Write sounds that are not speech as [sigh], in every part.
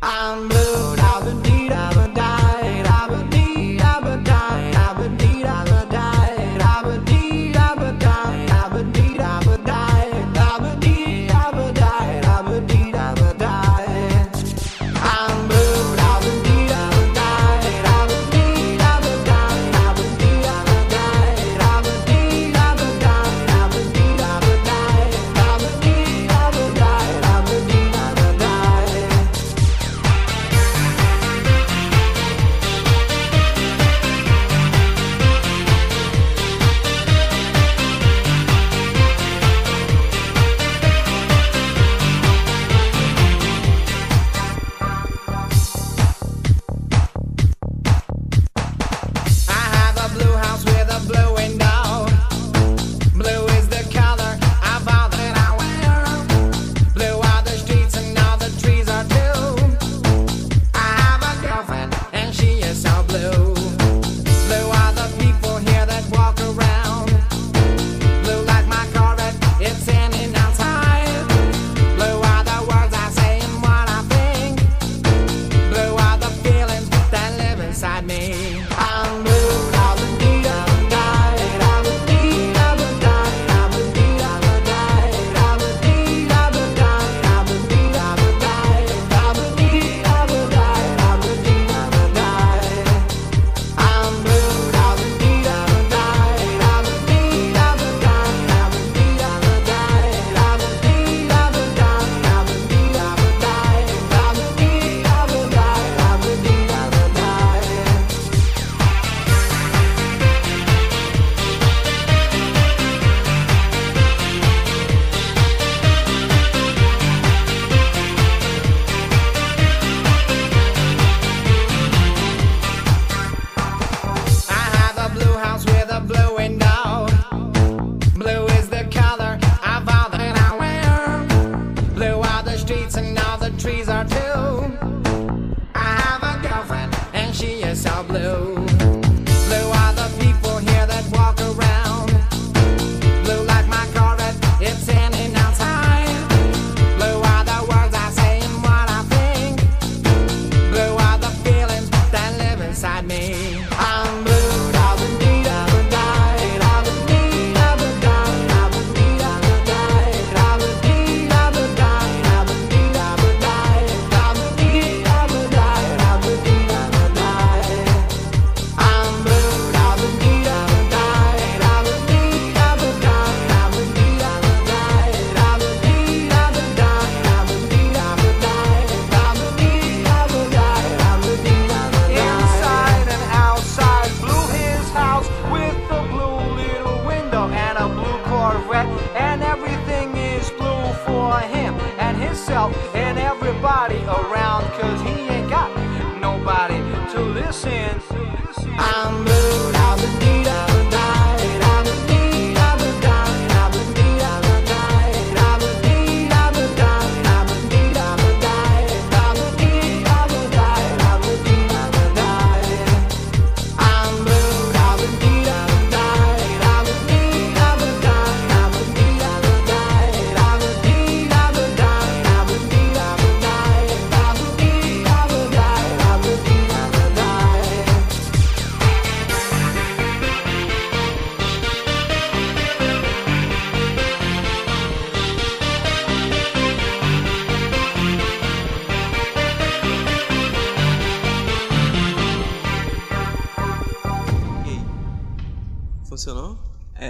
I'm blue, I've been beat, I've been died, I've been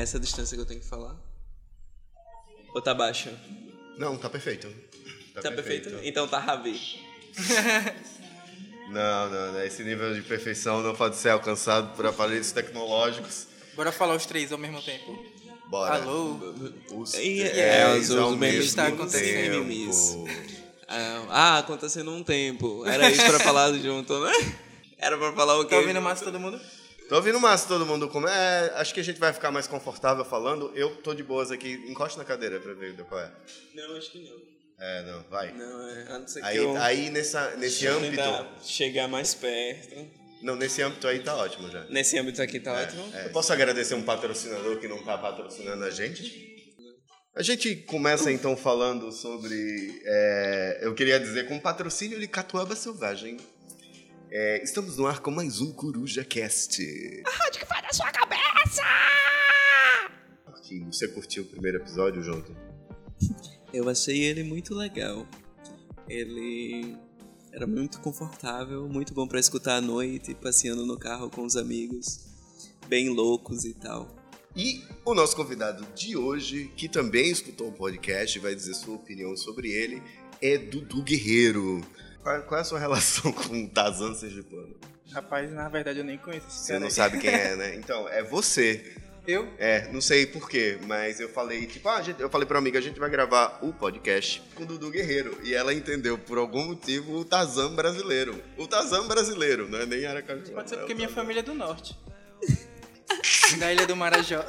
essa distância que eu tenho que falar? Ou tá baixo? Não, tá perfeito. Tá, tá perfeito. perfeito. Então tá Ravi. [laughs] não, não, não, esse nível de perfeição não pode ser alcançado por aparelhos tecnológicos. Bora falar os três ao mesmo tempo. Bora. Alô? Os três é, os, os memes está. Ah, acontecendo um tempo. Era isso pra falar junto, né? [laughs] Era pra falar o tá quê? Tá ouvindo massa todo mundo? Tô ouvindo massa todo mundo. Como é, acho que a gente vai ficar mais confortável falando. Eu tô de boas aqui. Encoste na cadeira pra ver qual é. Não, acho que não. É, não, vai. Não, é. A não ser Aí, que eu aí nessa, nesse âmbito. chegar mais perto. Não, nesse âmbito aí tá ótimo já. Nesse âmbito aqui tá ótimo. É, eu posso agradecer um patrocinador que não tá patrocinando a gente? A gente começa então falando sobre. é, eu queria dizer, com o patrocínio de Catuaba Selvagem. É, estamos no ar com mais um Coruja Cast. A rádio que vai na sua cabeça! Você curtiu o primeiro episódio, Jonathan? Eu achei ele muito legal. Ele era muito confortável, muito bom pra escutar à noite, passeando no carro com os amigos, bem loucos e tal. E o nosso convidado de hoje, que também escutou o podcast e vai dizer sua opinião sobre ele, é Dudu Guerreiro. Qual, qual é a sua relação [laughs] com o Tarzan Sergipano? Rapaz, na verdade eu nem conheço esse Você cara não sabe quem é, né? [laughs] Então, é você. Eu? É, não sei porquê, mas eu falei, tipo, ah, a gente- eu falei pra uma amiga, a gente vai gravar o podcast com o Dudu Guerreiro. E ela entendeu, por algum motivo, o Tarzan brasileiro. O Tarzan brasileiro, não é nem Aracaju. Pode ser é porque minha Tarzan. família é do norte. [laughs] da ilha do Marajó.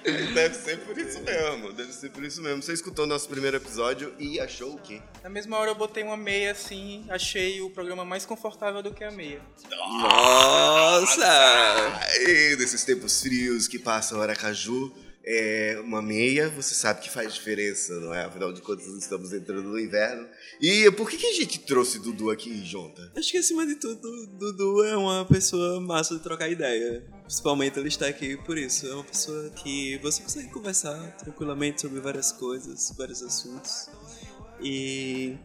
[laughs] Deve ser por isso mesmo, deve ser por isso mesmo. Você escutou nosso primeiro episódio e achou o quê? Na mesma hora eu botei uma meia assim, achei o programa mais confortável do que a meia. Nossa! Ai, nesses tempos frios que passam Aracaju, é uma meia, você sabe que faz diferença, não é? Afinal de contas, estamos entrando no inverno. E por que, que a gente trouxe Dudu aqui, Jonta? Acho que acima de tudo, Dudu é uma pessoa massa de trocar ideia. Principalmente ele está aqui por isso. É uma pessoa que você consegue conversar tranquilamente sobre várias coisas, vários assuntos. E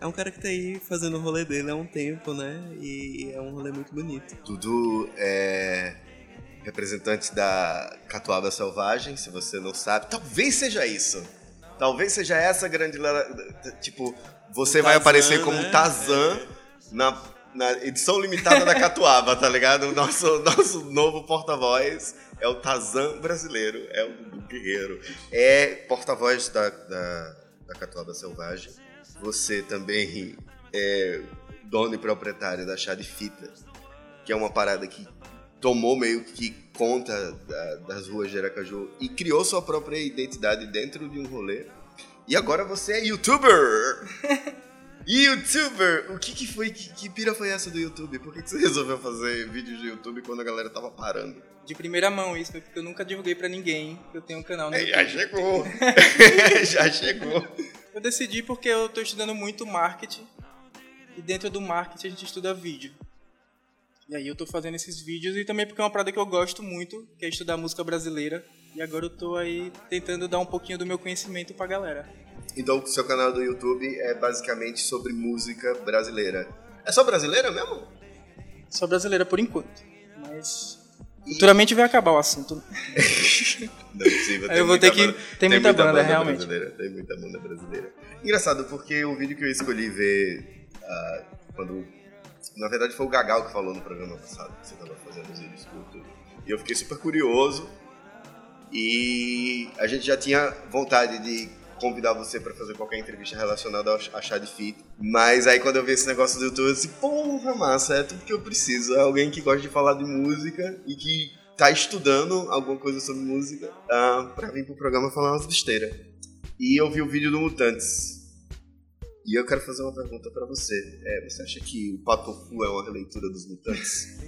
é um cara que tá aí fazendo o rolê dele há um tempo, né? E é um rolê muito bonito. Dudu é representante da Catuaba Selvagem, se você não sabe. Talvez seja isso. Talvez seja essa grande. Tipo, você O vai aparecer como né? Tarzan na, na edição limitada da Catuaba, tá ligado? O nosso, nosso novo porta-voz é o Tarzan brasileiro, é o Guerreiro. É porta-voz da, da, da Catuaba Selvagem. Você também é dono e proprietário da Chá de Fita, que é uma parada que tomou meio que conta da- das ruas de Aracaju e criou sua própria identidade dentro de um rolê. E agora você é youtuber! [laughs] youtuber! O que, que foi? Que, que pira foi essa do YouTube? Por que, que você resolveu fazer vídeos de YouTube quando a galera tava parando? De primeira mão isso, foi porque eu nunca divulguei pra ninguém que eu tenho um canal no Aí, já chegou! [laughs] já chegou! Eu decidi porque eu tô estudando muito marketing. E dentro do marketing a gente estuda vídeo. E aí eu tô fazendo esses vídeos e também porque é uma parada que eu gosto muito, que é estudar música brasileira. E agora eu tô aí tentando dar um pouquinho do meu conhecimento pra galera. Então, o seu canal do YouTube é basicamente sobre música brasileira. É só brasileira mesmo? Sou brasileira por enquanto. Mas. Futuramente vai acabar o assunto. [laughs] Não é possível. Eu vou muita ter que- banda- tem muita banda, realmente. Brasileira, tem muita banda brasileira. Engraçado, porque o vídeo que eu escolhi ver ah, quando. Na verdade, foi o Gagal que falou no programa passado que você estava fazendo os vídeos YouTube. E eu fiquei super curioso. E a gente já tinha vontade de convidar você para fazer qualquer entrevista relacionada ao a chá de fita. Mas aí quando eu vi esse negócio do YouTube, eu disse, porra, massa, é tudo que eu preciso. É alguém que gosta de falar de música e que tá estudando alguma coisa sobre música ah, pra vir pro programa falar umas besteiras. E eu vi o vídeo do Mutantes. E eu quero fazer uma pergunta pra você. É, você acha que o Patofu é uma releitura dos Mutantes?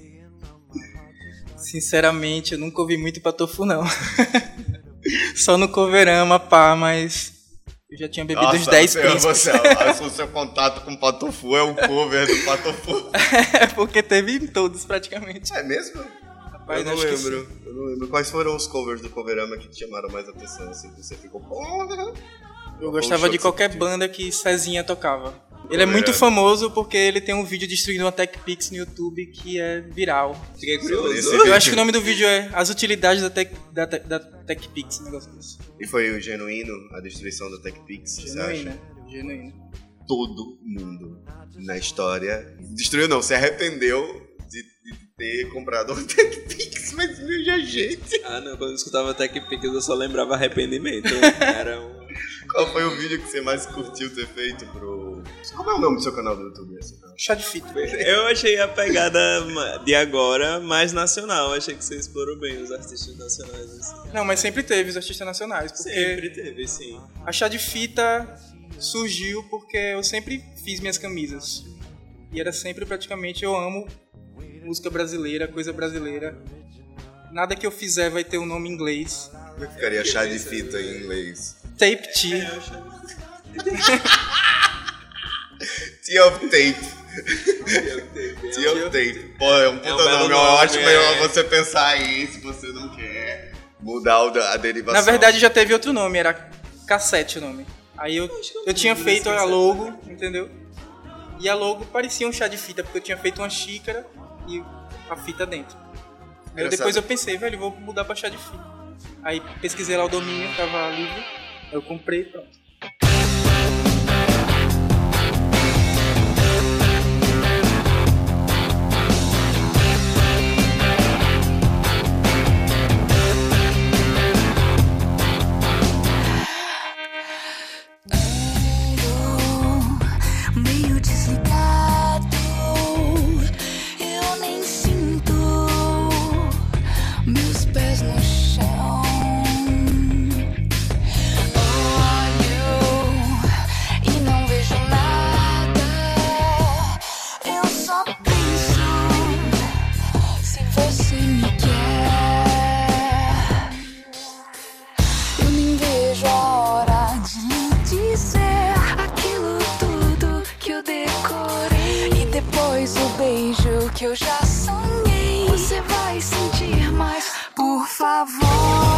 Sinceramente, eu nunca ouvi muito Patofu, não. [laughs] Só no Coverama, pá, mas. Eu já tinha bebido uns 10 você, príncipes. você, o seu contato com o Patofu é o cover do Patofu. [laughs] É porque teve em todos praticamente. É mesmo? Rapaz, eu não lembro. Eu não lembro. Quais foram os covers do Coverama que te chamaram mais atenção? Assim, que você ficou. Eu gostava de qualquer banda que Cezinha tocava. Ele é muito Coverama. famoso porque ele tem um vídeo destruindo uma TechPix no YouTube que é viral. Fiquei curioso. Eu acho que o nome do vídeo é As Utilidades da, tech, da, da TechPix, um negócio desse. E foi o genuíno, a destruição da TechPix, você acha? Genuíno, genuíno. Todo mundo na história destruiu, não, se arrependeu de, de ter comprado um [laughs] TechPix, mas veja gente. Ah, não, quando eu escutava Tech Pix eu só lembrava arrependimento. [laughs] Era um. Qual foi o vídeo que você mais curtiu ter feito pro. Como é o nome do seu canal do YouTube? Chá de fita. Eu achei a pegada de agora mais nacional. Achei que você explorou bem os artistas nacionais. Assim. Não, mas sempre teve os artistas nacionais. Porque Sempre teve, sim. a chá de fita surgiu porque eu sempre fiz minhas camisas. E era sempre praticamente eu amo música brasileira, coisa brasileira. Nada que eu fizer vai ter um nome em inglês. Como que ficaria chá de fita em inglês? Tape Tea. [laughs] Tea of Tape. Tea of Tape. Pô, é um puta um belo nome. Eu nome, acho é. você pensar aí se você não quer mudar a derivação. Na verdade já teve outro nome, era Cassete o nome. Aí eu, eu tinha feito a logo, entendeu? E a logo parecia um chá de fita, porque eu tinha feito uma xícara e a fita dentro. Aí depois eu pensei, velho, vou mudar pra chá de fita. Aí pesquisei lá o domínio, tava livre, eu comprei e pronto. Que eu já sonhei. Você vai sentir mais, por favor.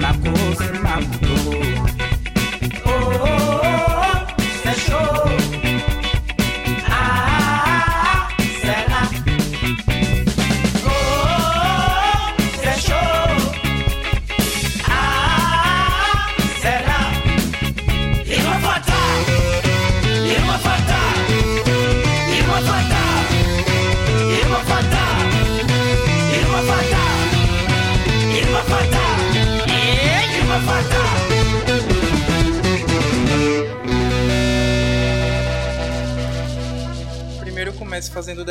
la cosa, my.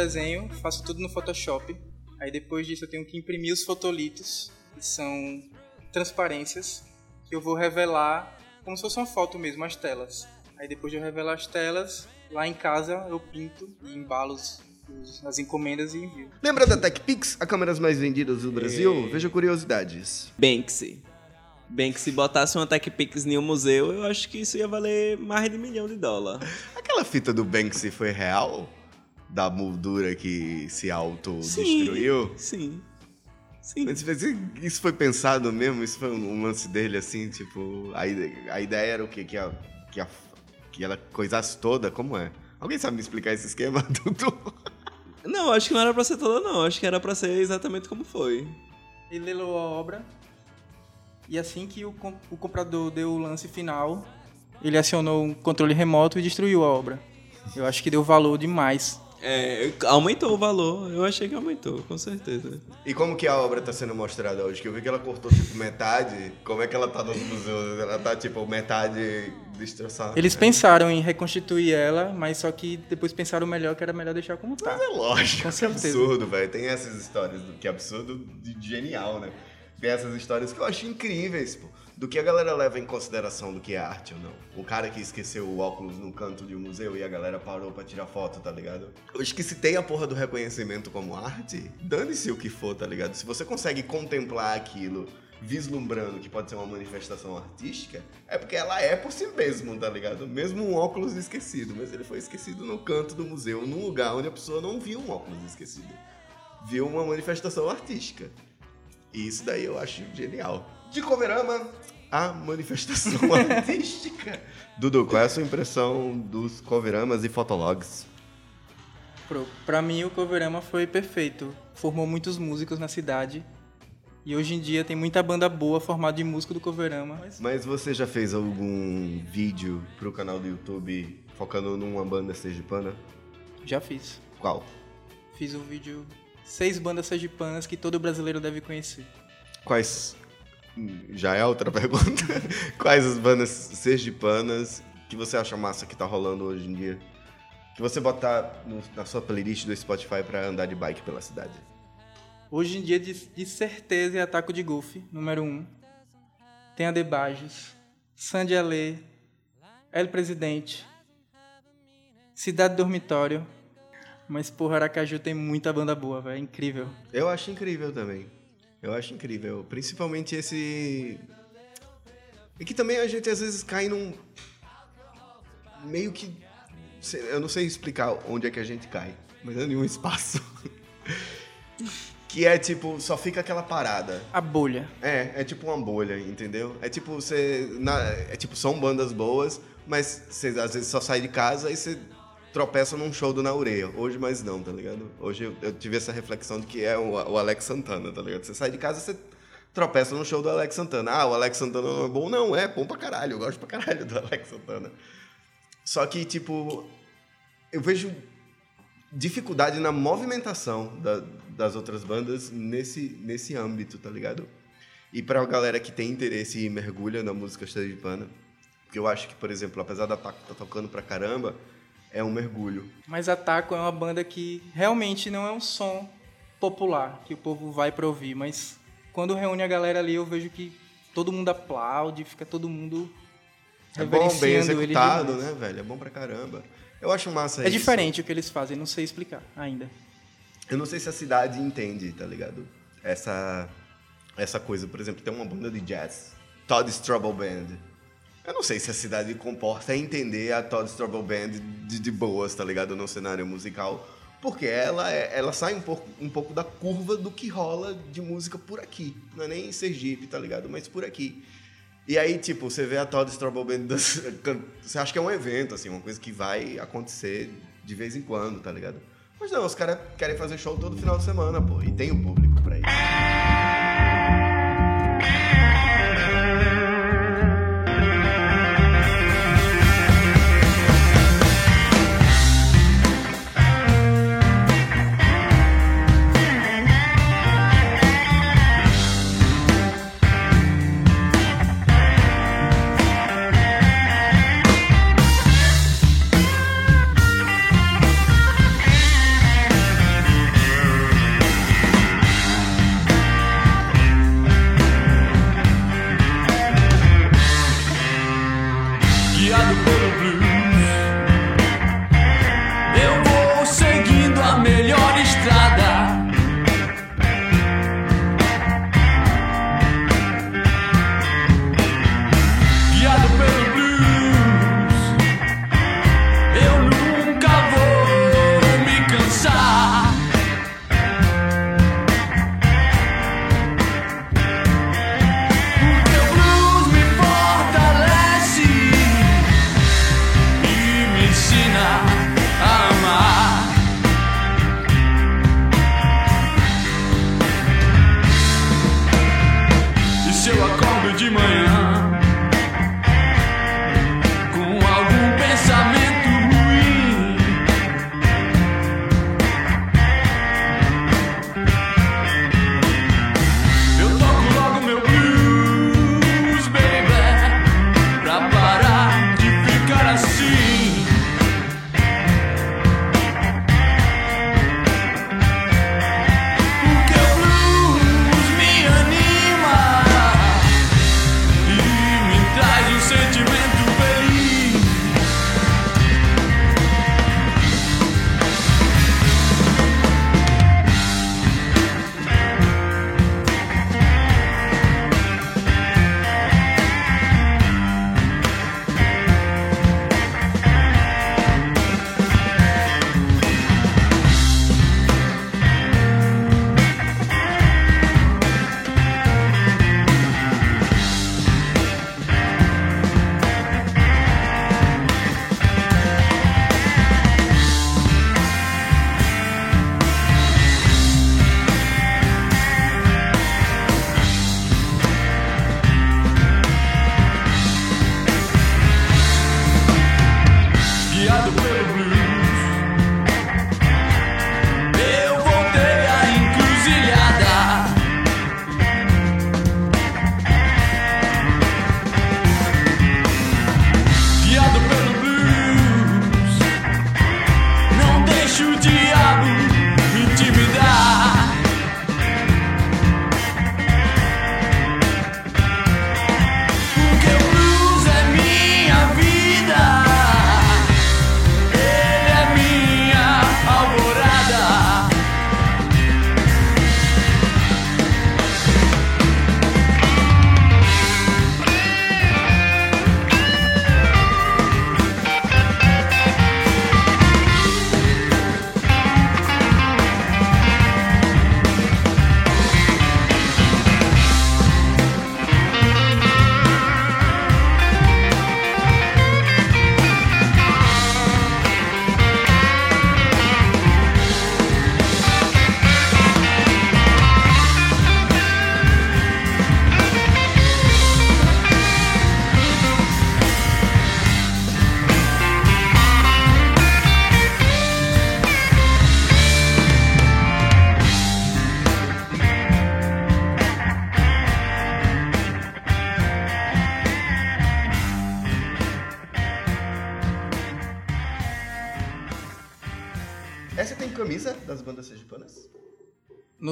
Desenho, faço tudo no Photoshop. Aí depois disso eu tenho que imprimir os fotolitos, que são transparências, que eu vou revelar como se fosse uma foto mesmo, as telas. Aí depois de eu revelar as telas, lá em casa eu pinto e embalo os- os- as encomendas e envio. Lembra da TechPix, a câmeras mais vendidas do Brasil? Veja curiosidades. Banksy. Banksy botasse uma Tech Pix em um museu, eu acho que isso ia valer mais de um milhão de dólar. Aquela fita do Banksy foi real? Da moldura que se autodestruiu? Sim. Sim. Mas mas isso foi pensado mesmo? Isso foi um lance dele, assim, tipo... A a ideia era o quê? Que, a, que, a, que ela coisasse toda? Como é? Alguém sabe me explicar esse esquema, [laughs] Dudu? Não, acho que não era pra ser toda, não. Acho que era pra ser exatamente como foi. Ele lelou a obra e assim que o, com- o comprador deu o lance final, ele acionou um controle remoto e destruiu a obra. Eu acho que deu valor demais. É, aumentou o valor. Eu achei que aumentou, com certeza. E como que a obra tá sendo mostrada hoje? Que eu vi que ela cortou, tipo, metade. Como é que ela tá nos museus? Ela tá, tipo, metade destroçada. Eles pensaram em reconstituir ela, mas só que depois pensaram melhor que era melhor deixar como tá. Mas é lógico, Com que certeza. absurdo, velho. Tem essas histórias, do, que absurdo de genial, né? Tem essas histórias que eu acho incríveis, pô. Do que a galera leva em consideração do que é arte ou não. O cara que esqueceu o óculos no canto de um museu e a galera parou pra tirar foto, tá ligado? Eu acho que se tem a porra do reconhecimento como arte, dane-se o que for, tá ligado? Se você consegue contemplar aquilo vislumbrando que pode ser uma manifestação artística, é porque ela é por si mesmo, tá ligado? Mesmo um óculos esquecido, mas ele foi esquecido no canto do museu, num lugar onde a pessoa não viu um óculos esquecido. Viu uma manifestação artística. E isso daí eu acho genial. De Coverama, a manifestação [laughs] artística. Dudu, qual é a sua impressão dos coveramas e fotologs? Pra mim, o Coverama foi perfeito. Formou muitos músicos na cidade. E hoje em dia tem muita banda boa formada de músico do Coverama. Mas Mas você já fez algum vídeo pro canal do YouTube focando numa banda sergipana? já fiz. Qual? Fiz um vídeo seis bandas sergipanas que todo brasileiro deve conhecer. Quais. Já é outra [laughs] pergunta. Quais as bandas sergipanas que você acha massa que tá rolando hoje em dia? Que você botar no- na sua playlist do Spotify pra andar de bike pela cidade? Hoje em dia, de, de certeza, é Ataco de Golfe, número um. Tem a Debajos, Sandy Alê, El Presidente, Cidade Dormitório. Mas, porra, Aracaju tem muita banda boa, velho. É incrível. Eu acho incrível também. Eu acho incrível. Principalmente esse. E que também a gente às vezes cai num. Meio que. Eu não sei explicar onde é que a gente cai, mas é em um espaço. [laughs] que é tipo, só fica aquela parada. A bolha. É, é tipo uma bolha, entendeu? É tipo, você. na- é tipo, são bandas boas, mas você às vezes só sai de casa e você tropeça num show do Naureia. Hoje, mais não, tá ligado? Hoje eu, eu tive essa reflexão de que é o, o Alex Santana, tá ligado? Você sai de casa você tropeça num show do Alex Santana. Ah, o Alex Santana não é bom? Não, é bom pra caralho. Eu gosto pra caralho do Alex Santana. Só que, tipo, eu vejo dificuldade na movimentação da- das outras bandas nesse, nesse âmbito, tá ligado? E pra galera que tem interesse e mergulha na música sergipana, porque eu acho que, por exemplo, apesar da Taco tá tocando pra caramba, é um mergulho. Mas a Taco é uma banda que realmente não é um som popular, que o povo vai pra ouvir. Mas quando reúne a galera ali, eu vejo que todo mundo aplaude, fica todo mundo É bom, bem executado, né, velho? É bom pra caramba. Eu acho massa É isso. diferente o que eles fazem, não sei explicar ainda. Eu não sei se a cidade entende, tá ligado? Essa, essa coisa. Por exemplo, tem uma banda de jazz, Todd Trouble Band. Eu não sei se a cidade comporta entender a Todd Trouble Band de, de boas, tá ligado? No cenário musical. Porque ela, é- ela sai um pouco, um pouco da curva do que rola de música por aqui. Não é nem em Sergipe, tá ligado? Mas por aqui. E aí, tipo, você vê a Todd Trouble Band, [laughs] você acha que é um evento, assim, uma coisa que vai acontecer de vez em quando, tá ligado? Mas não, os caras querem fazer show todo final de semana, pô, e tem o público pra isso.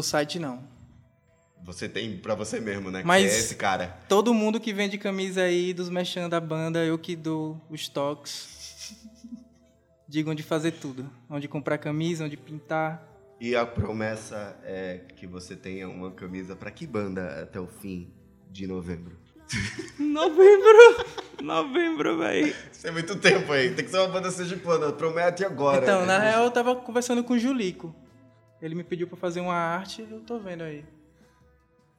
Site não. Você tem pra você mesmo, né? Mas- Que é esse cara. Todo mundo que vende camisa aí dos mexendo da banda, eu que dou os toques. [laughs] Digo onde fazer tudo. Onde comprar camisa, onde pintar. E a promessa é que você tenha uma camisa pra que banda até o fim de novembro? [laughs] Novembro! Novembro, véi. Isso é muito tempo aí. Tem que ser uma banda sergipana. Promete agora. então, na né? real, eu tava conversando com o Julico. Ele me pediu pra fazer uma arte, eu tô vendo aí.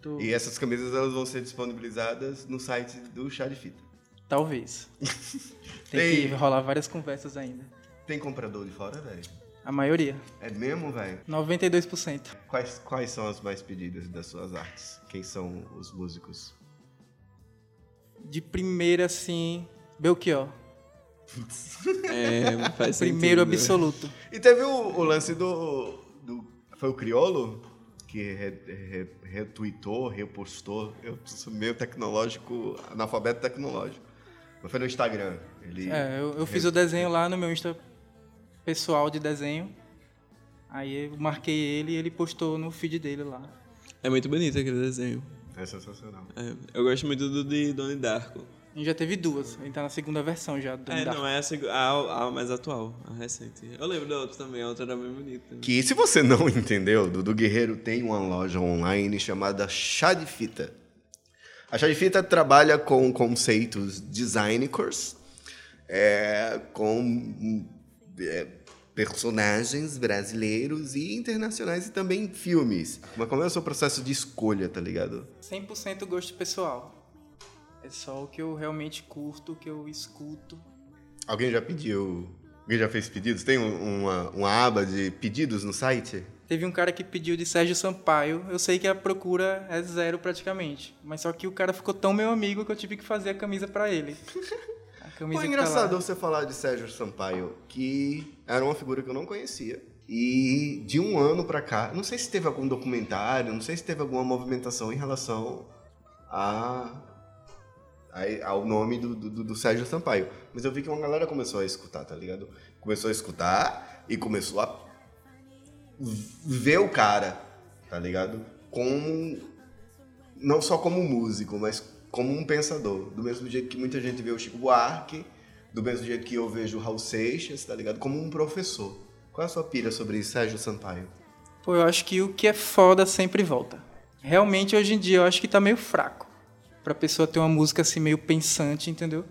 Tô- E essas camisas elas vão ser disponibilizadas no site do Chá de Fita. Talvez. Tem [laughs] Tem- que rolar várias conversas ainda. Tem comprador de fora, velho? A maioria. É mesmo, velho? 92%. Quais, quais são as mais pedidas das suas artes? Quem são os músicos? De primeira, assim, Belchior. É, faz Primeiro sentido. absoluto. E teve o, o lance do, do. Foi o Criolo? Que re, re, retweetou, repostou. Eu sou meio tecnológico, analfabeto tecnológico. Mas foi no Instagram. Ele É, eu, eu fiz o desenho lá no meu Insta pessoal de desenho. Aí eu marquei ele e ele postou no feed dele lá. É muito bonito aquele desenho. É sensacional. É, eu gosto muito do de Donnie Darko. A gente já teve duas. A gente tá na segunda versão já do É, Dark. não, é a, seg- a, a mais atual, a recente. Eu lembro da outra também, a outra era bem bonita. Que se você não [laughs] entendeu, Dudu Guerreiro tem uma loja online chamada Chá de Fita. A Chá de Fita trabalha com conceitos designicers, é, com é, personagens brasileiros e internacionais e também filmes. Mas como é o seu processo de escolha, tá ligado? 100% gosto pessoal. É só o que eu realmente curto, o que eu escuto. Alguém já pediu... Alguém já fez pedidos? Tem um- uma, uma aba de pedidos no site? Teve um cara que pediu de Sérgio Sampaio. Eu sei que a procura é zero praticamente. Mas só que o cara ficou tão meu amigo que eu tive que fazer a camisa pra ele. [laughs] A camisa Pô, é tá engraçado você falar de Sérgio Sampaio, que era uma figura que eu não conhecia. E de um ano pra cá, não sei se teve algum documentário, não sei se teve alguma movimentação em relação a, ao nome do, do, do Sérgio Sampaio. Mas eu vi que uma galera começou a escutar, tá ligado? Começou a escutar e começou a ver o cara, tá ligado? Como não só como músico, mas como um pensador. Do mesmo jeito que muita gente vê o Chico Buarque, do mesmo jeito que eu vejo o Raul Seixas, tá ligado? Como um professor. Qual é a sua pira sobre Sérgio Sampaio? Pô, eu acho que o que é foda sempre volta. Realmente, hoje em dia, eu acho que tá meio fraco. Pra pessoa ter uma música assim meio pensante, entendeu?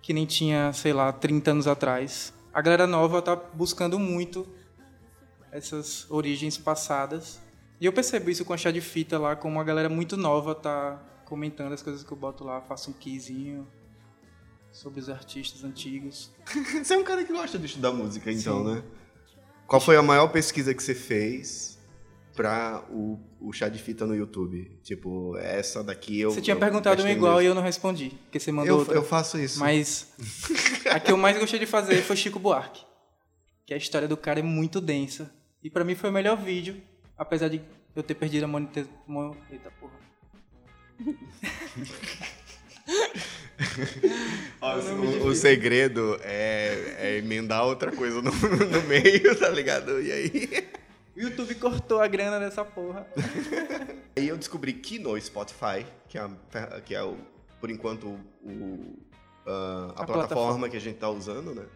Que nem tinha, sei lá, 30 anos atrás. A galera nova tá buscando muito essas origens passadas. E eu percebo isso com a chá de fita lá, como a galera muito nova tá comentando as coisas que eu boto lá, faço um keyzinho sobre os artistas antigos. [laughs] Você é um cara que gosta de estudar música, então, né? Qual foi a maior pesquisa que você fez pra o, o chá de fita no YouTube? Tipo, essa daqui eu. Você tinha eu perguntado uma igual e mesmo. eu não respondi, porque você mandou eu, outra. eu faço isso. Mas [laughs] a que eu mais gostei de fazer foi Chico Buarque. Que a história do cara é muito densa. E pra mim foi o melhor vídeo, apesar de eu ter perdido a monetização. Eita porra. É o, o segredo é, é emendar outra coisa no, [laughs] no meio, tá ligado? E aí. O YouTube cortou a grana dessa porra. [laughs] Aí eu descobri que no Spotify, que é, a que é o, por enquanto o, ah, a, A plataforma, plataforma. que a gente tá usando, né?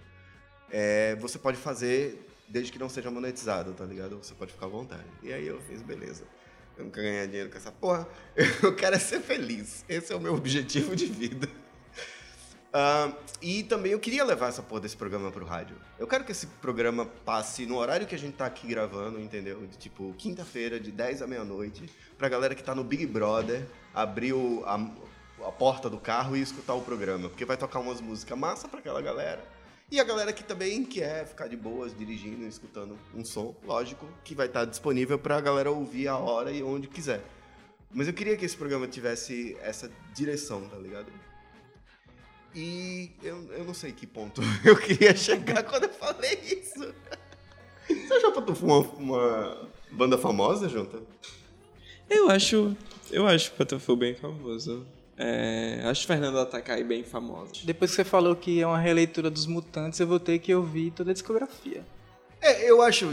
É, você pode fazer desde que não seja monetizado, tá ligado? Você pode ficar à vontade. E aí eu fiz, beleza. Eu não quero ganhar dinheiro com essa porra. [laughs] Eu quero é ser feliz. Esse é o meu objetivo de vida. Ah, e também eu queria levar essa porra desse programa pro rádio. Eu quero que esse programa passe no horário que a gente tá aqui gravando, entendeu? De tipo, quinta-feira, de 10 à meia-noite, pra galera que tá no Big Brother abrir o- a, a porta do carro e escutar o programa. Porque vai tocar umas músicas massa pra aquela galera. E a galera que também quer ficar de boas, dirigindo escutando um som, lógico, que vai estar disponível pra galera ouvir a hora e onde quiser. Mas eu queria que esse programa tivesse essa direção, tá ligado? E eu, eu não sei que ponto [laughs] eu queria chegar quando eu falei isso. Você já botou uma, uma banda famosa, Junta? Eu acho. Eu acho o Patafu bem famoso. É, acho Fernanda Takai bem famosa. Depois que você falou que é uma releitura dos Mutantes, eu vou ter que ouvir toda a discografia. É, eu acho,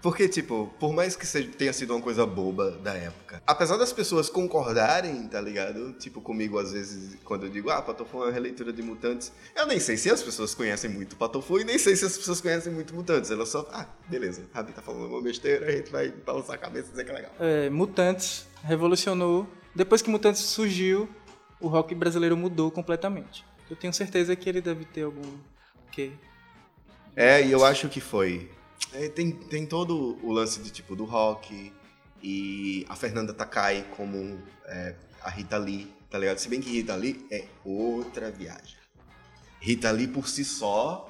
porque, tipo, por mais que seja, tenha sido uma coisa boba da época, apesar das pessoas concordarem, tá ligado? Tipo, comigo, às vezes, quando eu digo, ah, Patofu é uma releitura de Mutantes, eu nem sei se as pessoas conhecem muito Patofu e nem sei se as pessoas conhecem muito Mutantes. Elas só, ah, beleza, Rabi tá falando uma besteira, a gente vai balançar a cabeça e dizer que é legal. É, Mutantes revolucionou. Depois que Mutantes surgiu, o rock brasileiro mudou completamente. Eu tenho certeza que ele deve ter algum quê. É, e eu acho que foi. É, tem, tem todo o lance de tipo do rock e a Fernanda Takai como é, a Rita Lee, tá ligado? Se bem que Rita Lee é outra viagem. Rita Lee por si só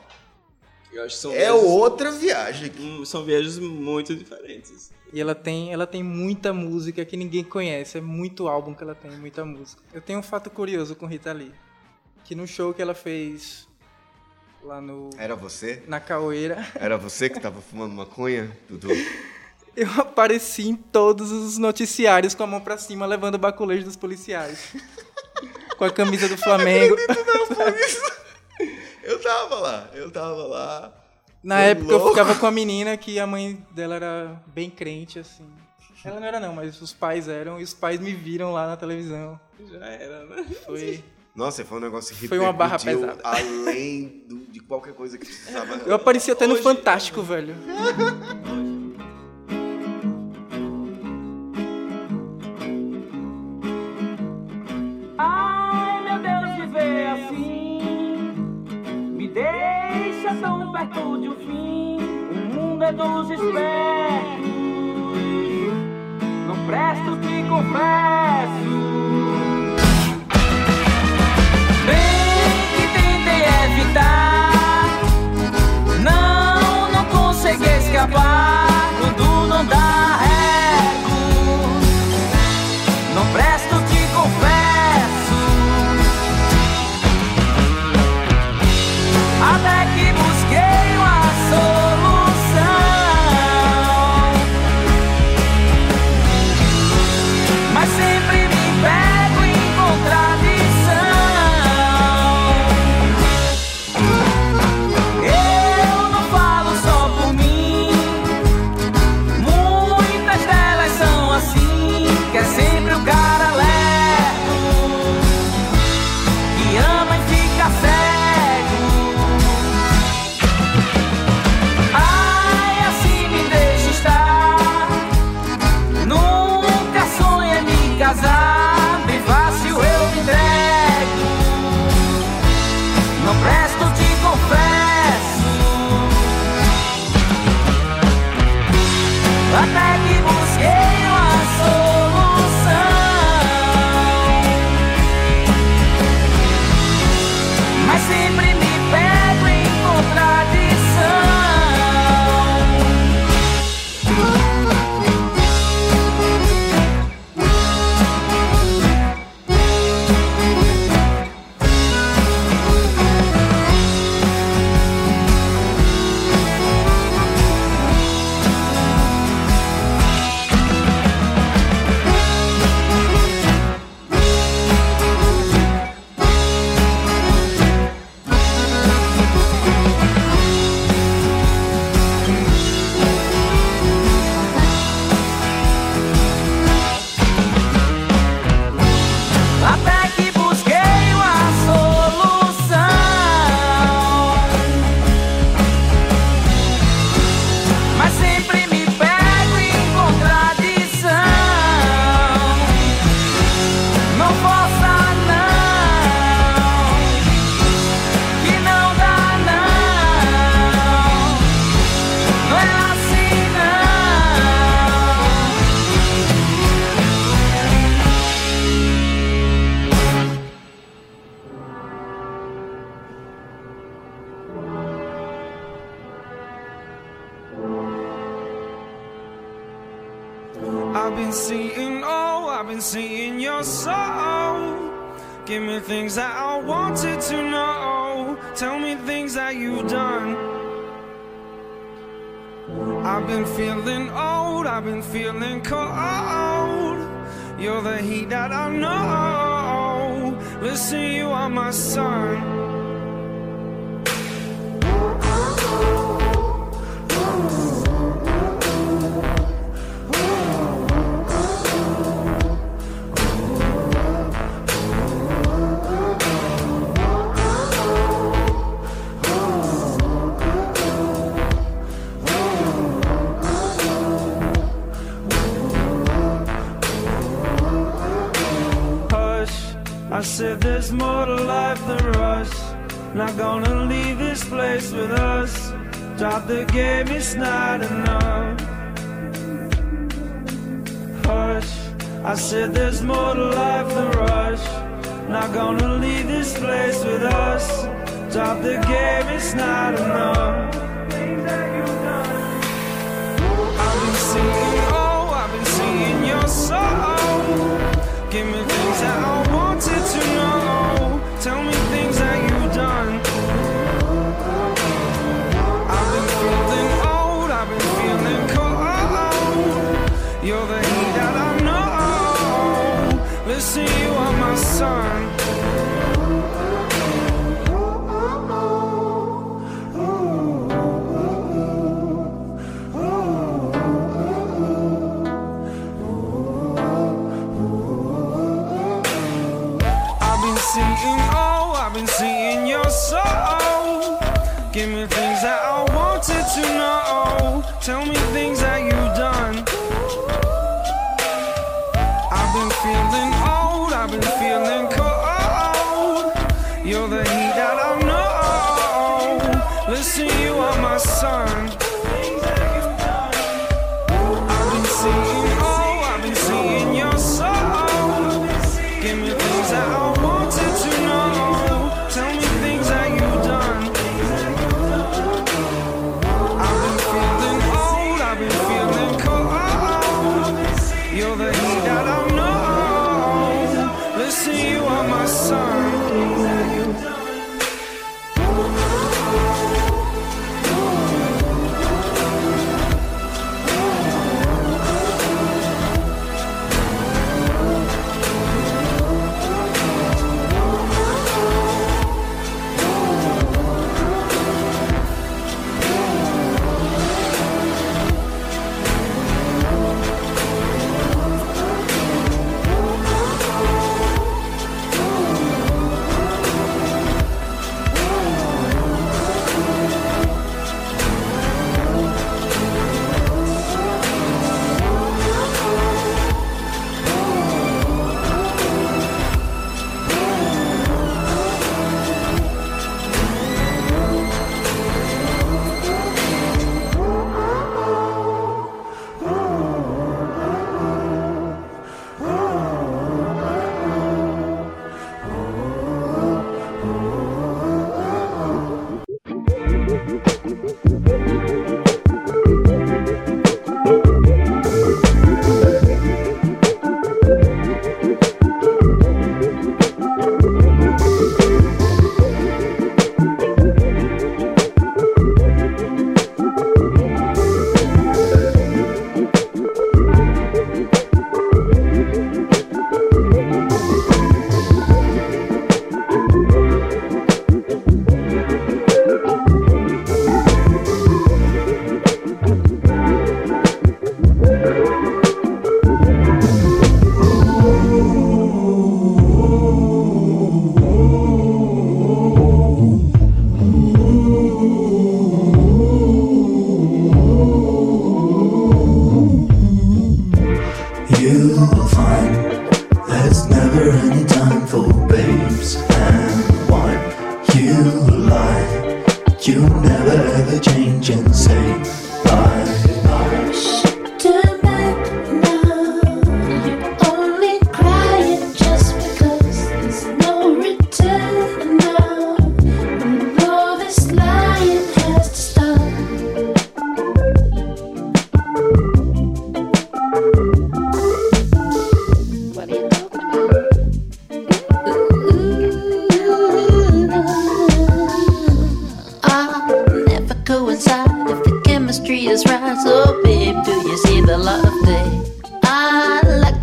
Eu acho que são é viagens- outra viagem. Hum, São viagens muito diferentes. E ela tem, ela tem muita música que ninguém conhece. É muito álbum que ela tem, muita música. Eu tenho um fato curioso com Rita Lee. Que no show que ela fez lá no Era você? na Caoeira, Era você que tava fumando maconha, Dudu? [laughs] eu apareci em todos os noticiários com a mão pra cima, levando o baculejo dos policiais. [laughs] com a camisa do Flamengo. Não, por [laughs] isso. Eu tava lá, eu tava lá. Na Foi época eu louco. ficava com a menina que a mãe dela era bem crente, assim. Ela não era não, mas os pais eram, e os pais me viram lá na televisão. Já era, né? Foi. Nossa, foi um negócio que Foi uma barra pesada. Além do- de qualquer coisa que precisava. Eu apareci até no Fantástico, velho. Ai, meu Deus, viver assim me deixa tão perto de um fim. O mundo é dos espertos. Não presto, te confesso. acabar. You're the heat that I know. Listen, you are my sun. I said there's more to life than rush. Not gonna leave this place with us. Drop the game, it's not enough. Hush. I said there's more to life than rush. Not gonna leave this place with us. Drop the game, it's not enough. I've been seeing, oh, I've been seeing your soul. Give me things that I wanted to know. Tell me things that you've done. I've been feeling old, I've been feeling cold. You're the heat that I know. Listen, you are my sun.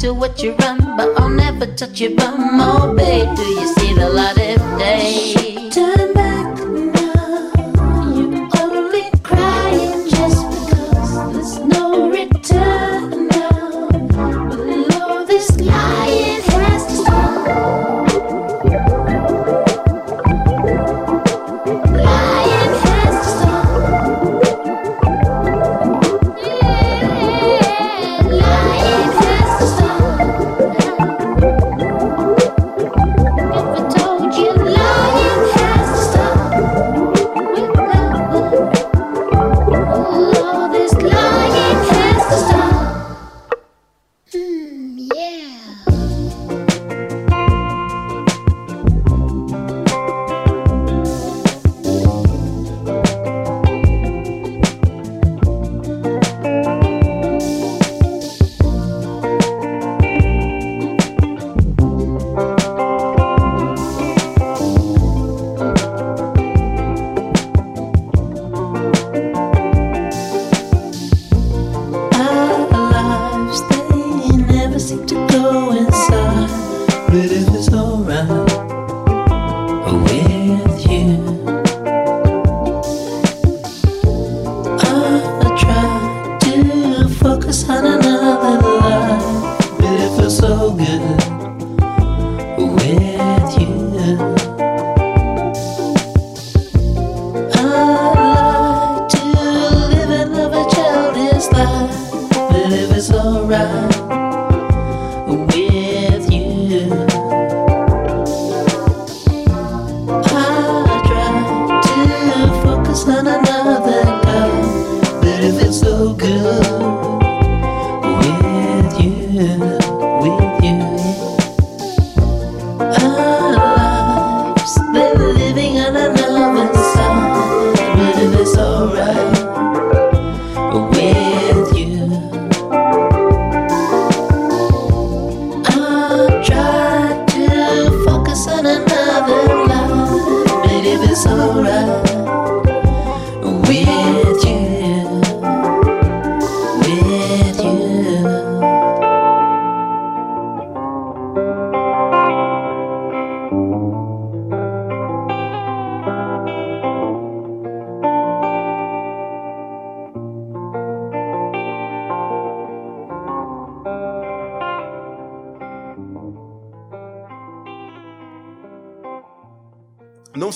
To watch you run, but I'll never touch your bum. Oh, babe, do you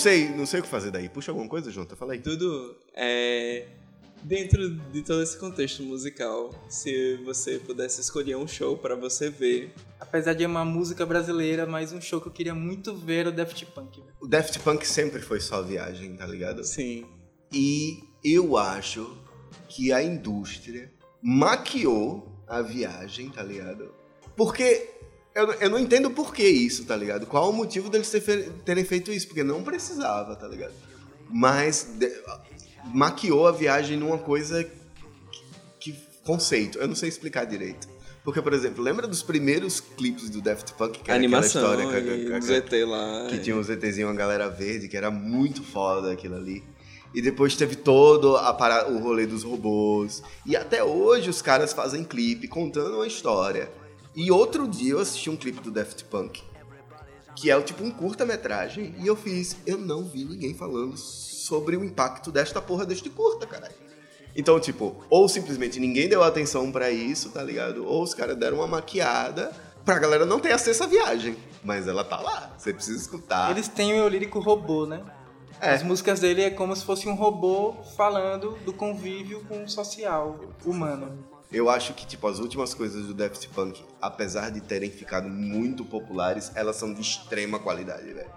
sei, não sei o que fazer daí. Puxa alguma coisa, Jonathan? Fala aí. Tudo é. Dentro de todo esse contexto musical, se você pudesse escolher um show pra você ver, Apesar de amar música brasileira, mas um show que eu queria muito ver era o Daft Punk. O Daft Punk sempre foi só viagem, tá ligado? sim. E eu acho que a indústria maquiou a viagem, tá ligado? Porque eu, eu não entendo por que isso, tá ligado? Qual o motivo deles terem feito isso? Porque não precisava, tá ligado? Mas de- maquiou a viagem numa coisa que, que- conceito. Eu não sei explicar direito. Porque, por exemplo, lembra dos primeiros clipes do Daft Punk? Que A era animação história com a- com lá. que tinha um ZTzinho, uma galera verde, que era muito foda aquilo ali. E depois teve todo a para- o rolê dos robôs. E até hoje os caras fazem clipe contando uma história. E outro dia eu assisti um clipe do Daft Punk, que é o tipo um curta-metragem, e eu fiz, eu não vi ninguém falando sobre o impacto desta porra deste curta, caralho. Então, tipo, ou simplesmente ninguém deu atenção pra isso, tá ligado? Ou os caras deram uma maquiada pra galera não ter acesso à viagem. Mas ela tá lá, você precisa escutar. Eles têm o lírico robô, né? É. As músicas dele é como se fosse um robô falando do convívio com o social humano. Eu acho que, tipo, as últimas coisas do Daft Punk, apesar de terem ficado muito populares, elas são de extrema qualidade, velho.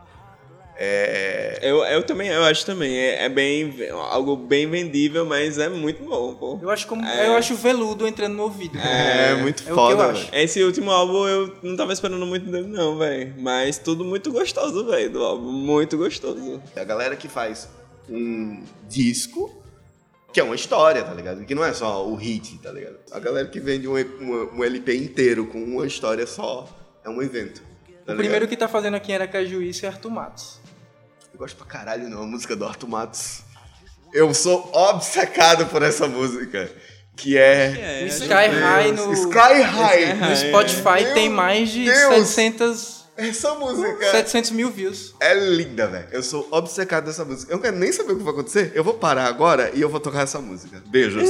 É. Eu, eu também, eu acho também. É, é bem. algo bem vendível, mas é muito bom, pô. Eu acho como É. eu acho veludo entrando no ouvido. É, muito É o que eu foda, acho. velho. Esse último álbum eu não tava esperando muito dele, não, velho. Mas tudo muito gostoso, velho, do álbum. Muito gostoso. A galera que faz um disco, que é uma história, tá ligado? Que não é só o hit, tá ligado? A galera que vende um, E- um- um LP inteiro com uma história só, é um evento. Tá O primeiro que tá fazendo aqui em Aracaju isso é Arthur Matos. Eu gosto pra caralho, não, a música do Arthur Matos. Eu sou obcecado por essa música. Que é. O Sky High no, Sky High. no Spotify Meu tem mais de Deus. 700, Essa música 700 mil views. é linda, velho. Eu sou obcecado dessa música. Eu não quero nem saber o que vai acontecer. Eu vou parar agora e eu vou tocar essa música. Beijos.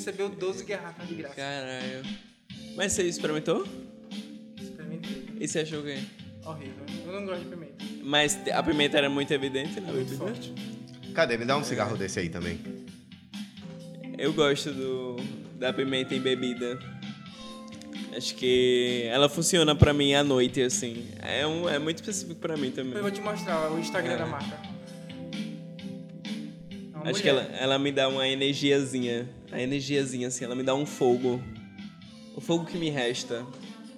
Recebeu 12 garrafas de graça. Caralho. Mas você experimentou? Experimentei. E você achou o quê? Horrível. Eu não gosto de pimenta. Mas a pimenta era muito evidente na Muito bebida? forte. Cadê? Me dá um cigarro desse aí também. Eu gosto do, da pimenta em bebida. Acho que ela funciona pra mim à noite, assim. É, um, é muito específico pra mim também. Eu vou te mostrar o Instagram É. da marca. É Acho que ela, ela me dá uma energiazinha. A energiazinha, assim, ela me dá um fogo. O fogo que me resta.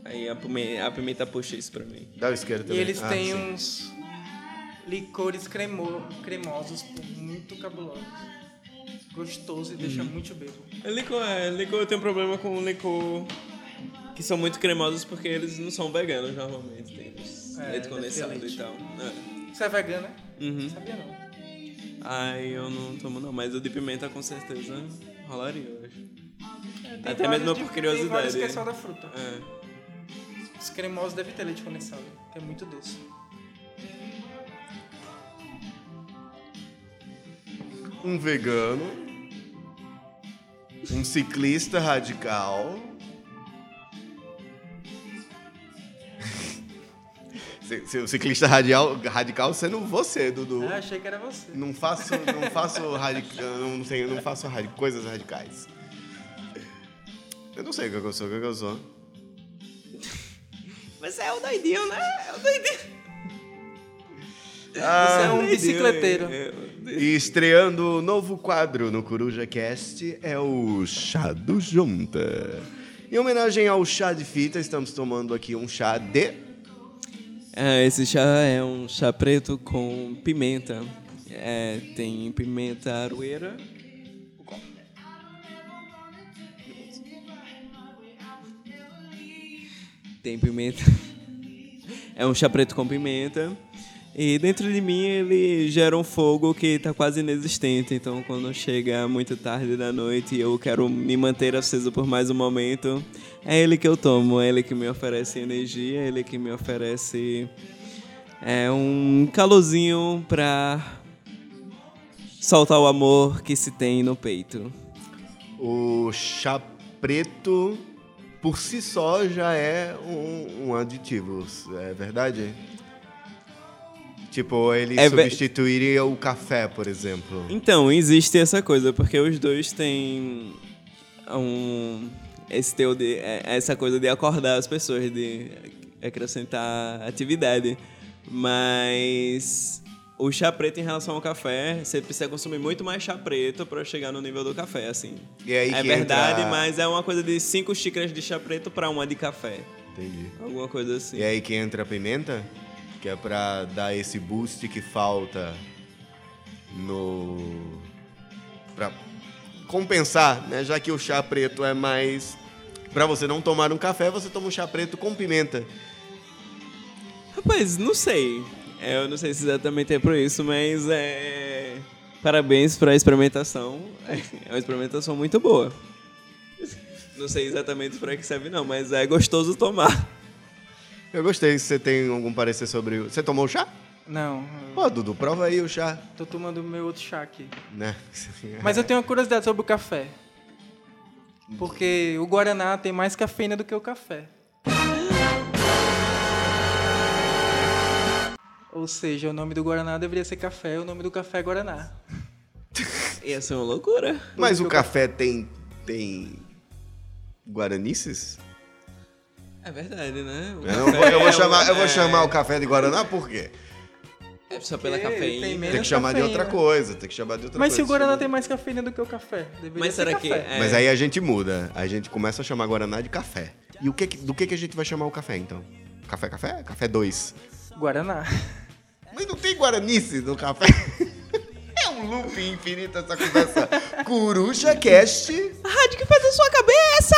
Aí a pimenta, a pimenta puxa isso pra mim. Dá o isqueiro E também. eles Ah, têm sim. uns licores cremo, cremosos, muito cabulosos. Gostoso e deixa Uhum. muito bebo. Licor, é, licor eu tenho problema com licor que são muito cremosos porque eles não são veganos normalmente. Tem É, leite condensado leite. e tal. É. Você é vegano, né? Uhum. Sabia não. Ai, eu não tomo não, mas o de pimenta com certeza rolaria, eu acho. É, tem Até vários mesmo de- por Tem vários curiosidade. que é só da fruta. É. Os cremosos devem ter leite condensado, que é muito doce. Um vegano. Um ciclista radical. O ciclista radical, radical sendo você, Dudu. Ah, achei que era você. Não faço, não faço, radic... não, sei, não faço radi- coisas radicais. Eu não sei o que eu sou, o que eu sou. [laughs] Mas é o doidinho, né? É o doidinho. Você é um bicicleteiro. E estreando o novo quadro no Coruja Cast é o Chá do Junta. Em homenagem ao chá de fita, estamos tomando aqui um chá de. É, esse chá é um chá preto com pimenta. É, tem pimenta aroeira. Tem pimenta. [laughs] É um chá preto com pimenta. E dentro de mim ele gera um fogo que está quase inexistente. Então quando chega muito tarde da noite e eu quero me manter aceso por mais um momento, é ele que eu tomo. É ele que me oferece energia, é ele que me oferece é, um calorzinho pra soltar o amor que se tem no peito. O chá preto, por si só, já é um, um aditivo, é verdade? Tipo, ele É substituiria o café, por exemplo. Então, existe essa coisa, porque os dois têm um, esse teu de, é- essa coisa de acordar as pessoas, de acrescentar atividade. Mas o chá preto em relação ao café, você precisa consumir muito mais chá preto para chegar no nível do café, assim. É verdade, entra- mas é uma coisa de cinco xícaras de chá preto para uma de café. Entendi. Alguma coisa assim. E aí que entra a pimenta, que é pra dar esse boost que falta no. pra compensar, né? Já que o chá preto é mais. Pra você não tomar um café, você toma um chá preto com pimenta. Rapaz, não sei. É, Eu não sei se exatamente é por isso, mas é. Parabéns pra experimentação. [laughs] É uma experimentação muito boa. Não sei exatamente para que serve não, mas é gostoso tomar. Eu gostei. Você tem algum parecer sobre o... Você tomou o chá? Não, Pô, Dudu, prova aí o chá. tô tomando meu outro chá aqui. Né? [laughs] Mas eu tenho uma curiosidade sobre o café. Porque o Guaraná tem mais cafeína do que o café. Ou seja, o nome do Guaraná deveria ser café, o nome do café é Guaraná. [laughs] Ia ser uma loucura. Mas o café tem... tem... Guaranices? É verdade, né? O Eu, não vou, eu vou é chamar, eu vou é- chamar o café de Guaraná por quê? É só pela Porque cafeína. tem Tem que chamar de outra cafeína. coisa, tem que chamar de outra Mas coisa. se o Guaraná tem mais cafeína do que o café, deveria Mas ser será que café. é- Mas aí a gente muda. A gente começa a chamar Guaraná de café. E o que, que- do que, que a gente vai chamar o café, então? Café, café? Café 2. Guaraná. Mas não tem guaranice no café? [laughs] Um loop infinito essa conversa. [laughs] Coruja Cast. Rádio que faz a sua cabeça!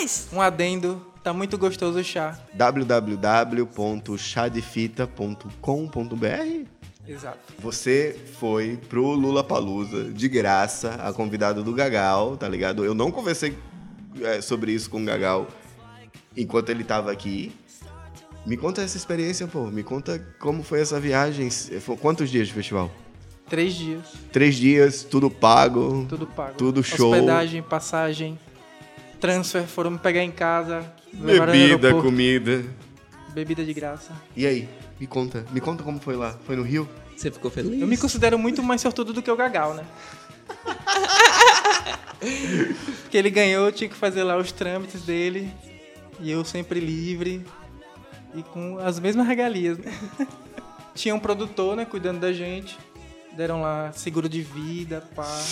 Yes! Um adendo, tá muito gostoso o chá. www.chadefita.com.br Exato. Você foi pro Lula Palusa de graça, a convidada do Gagal, tá ligado? Eu não conversei é, sobre isso com o Gagal enquanto ele tava aqui. Me conta essa experiência, pô. Me conta como foi essa viagem. Quantos dias de festival? Três dias, Três dias, tudo pago. tudo pago. Tudo show. Hospedagem, passagem, transfer, foram me pegar em casa. Bebida, comida. Bebida de graça. E aí? Me conta. Me conta como foi lá. Foi no Rio? Você ficou feliz? Eu me considero muito mais sortudo do que o Gagal, né? [laughs] Porque ele ganhou, eu tinha que fazer lá os trâmites dele. E eu sempre livre. E com as mesmas regalias, né? [laughs] Tinha um produtor, né, cuidando da gente. Deram lá seguro de vida, pá.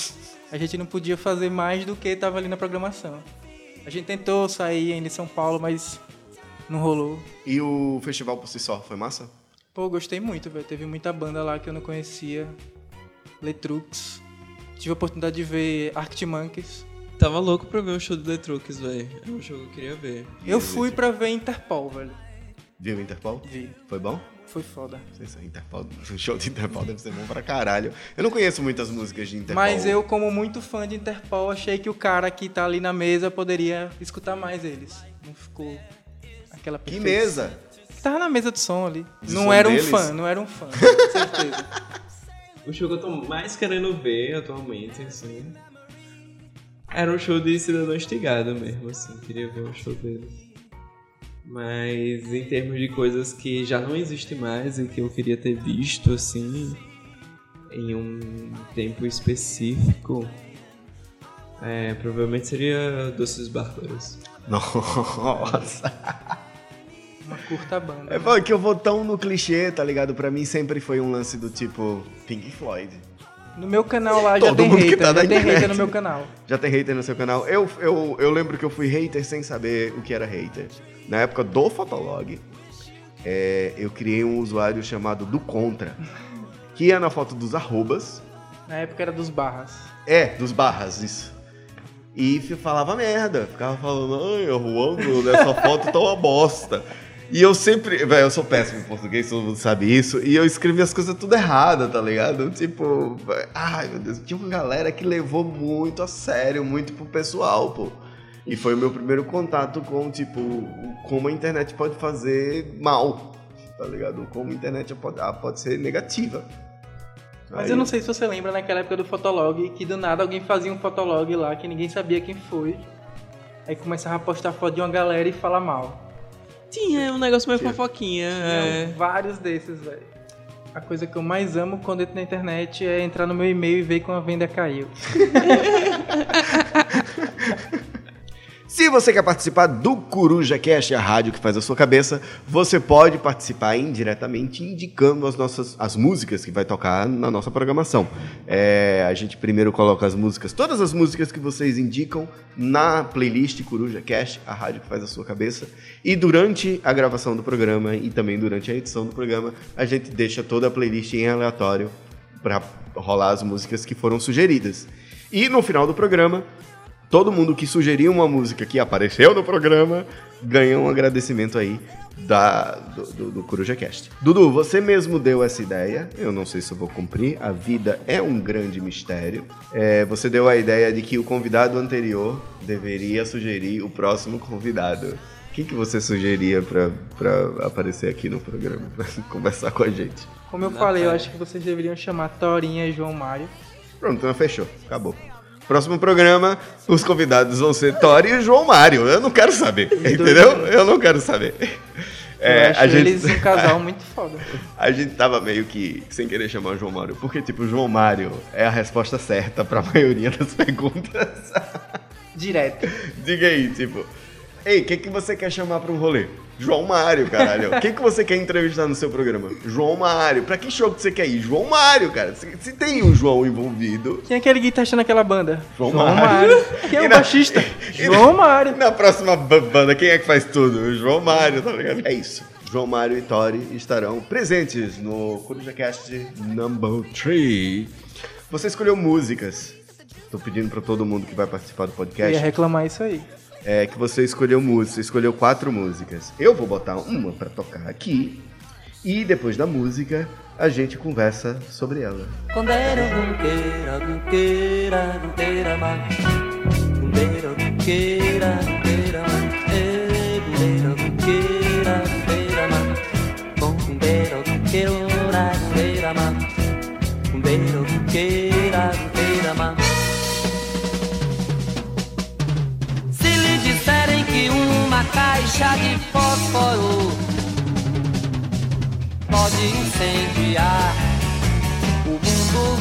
A gente não podia fazer mais do que tava ali na programação. A gente tentou sair ainda em São Paulo, mas não rolou. E o festival por si só, foi massa? Pô, gostei muito, velho. Teve muita banda lá que eu não conhecia. Letrux. Tive a oportunidade de ver Arctic Monkeys. Tava louco pra ver o show do Truques, velho. É um show que eu queria ver. Eu fui pra ver Interpol, velho. Viu o Interpol? Vi. Foi bom? Foi foda. Não sei se Interpol, o [laughs] show de Interpol deve ser bom pra caralho. Eu não conheço muitas músicas de Interpol. Mas eu, como muito fã de Interpol, achei que o cara que tá ali na mesa poderia escutar mais eles. Não ficou aquela Que perfeição. mesa? Tava na mesa de som ali. De não som era um deles? fã, não era um fã, com certeza. [laughs] O show que eu tô mais querendo ver atualmente, assim. Era um show de Cidadão Estigado mesmo, assim. Queria ver um show deles. Mas em termos de coisas que já não existem mais e que eu queria ter visto, assim, em um tempo específico, é, provavelmente seria Doces Bárbaros. [laughs] Nossa. Uma curta banda. É bom que eu vou tão no clichê, tá ligado? Pra mim sempre foi um lance do tipo Pink Floyd. No meu canal lá já Todo tem mundo que hater, tá na já tem hater no meu canal. Já tem hater no seu canal. Eu, eu, eu lembro que eu fui hater sem saber o que era hater. Na época do Fotolog, é, eu criei um usuário chamado do Contra, que ia na foto dos arrobas, Na época era dos barras. É, dos barras, isso. E falava merda. Ficava falando, ai, o Juan nessa [laughs] foto tá uma bosta. E eu sempre. Velho, eu sou péssimo em português, todo mundo sabe isso. E eu escrevi as coisas tudo errada, tá ligado? Tipo, ai meu Deus, tinha uma galera que levou muito a sério, muito pro pessoal, pô. E foi o meu primeiro contato com, tipo, como a internet pode fazer mal, tá ligado? Como a internet pode, ah, pode ser negativa. Mas Aí- eu não sei se você lembra naquela época do Fotolog, que do nada alguém fazia um Fotolog lá que ninguém sabia quem foi. Aí começava a postar foto de uma galera e falar mal. Tinha um negócio meio Tinha. fofoquinha. Tinha É. vários desses, velho. A coisa que eu mais amo quando entro na internet é entrar no meu e-mail e ver que uma venda caiu. [laughs] Se você quer participar do Coruja Cast, a rádio que faz a sua cabeça, você pode participar indiretamente indicando as nossas as músicas que vai tocar na nossa programação. É, a gente primeiro coloca as músicas, todas as músicas que vocês indicam na playlist Coruja Cast, a rádio que faz a sua cabeça. E durante a gravação do programa e também durante a edição do programa, a gente deixa toda a playlist em aleatório para rolar as músicas que foram sugeridas. E no final do programa, todo mundo que sugeriu uma música que apareceu no programa ganha um agradecimento aí da, do, do, do CorujaCast. Dudu, você mesmo deu essa ideia, eu não sei se eu vou cumprir, a vida é um grande mistério. É, você deu a ideia de que o convidado anterior deveria sugerir o próximo convidado. Quem que você sugeria pra, pra aparecer aqui no programa, pra [laughs] conversar com a gente? Como eu falei, eu acho que vocês deveriam chamar Torinha e João Mário. Pronto, então fechou, acabou. Próximo programa, os convidados vão ser Tori e João Mário. Eu não quero saber, entendeu? Eu não quero saber. É, eu acho eles um casal muito foda. [laughs] A gente tava meio que sem querer chamar o João Mário, porque, tipo, o João Mário é a resposta certa pra maioria das perguntas. Direto. [laughs] Diga aí, tipo, ei, o que, que você quer chamar pra um rolê? João Mário, caralho. O que, você quer entrevistar no seu programa? João Mário. Pra que show que você quer ir? João Mário, cara. Se, se tem um João envolvido. Quem é aquele guitarrista naquela banda? João, Mário. [laughs] Quem é E o na- baixista? [laughs] João Mário. Na próxima ba- banda, quem é que faz tudo? João Mário, tá ligado? É isso. João Mário e Tori estarão presentes no CorujaCast Number 3. Você escolheu músicas. Tô pedindo pra todo mundo que vai participar do Eu podcast. ia reclamar isso aí. É que você escolheu música, você escolheu quatro músicas. Eu vou botar uma pra tocar aqui e depois da música a gente conversa sobre ela. Gunqueira, gunqueira, uma caixa de fósforo pode incendiar o mundo.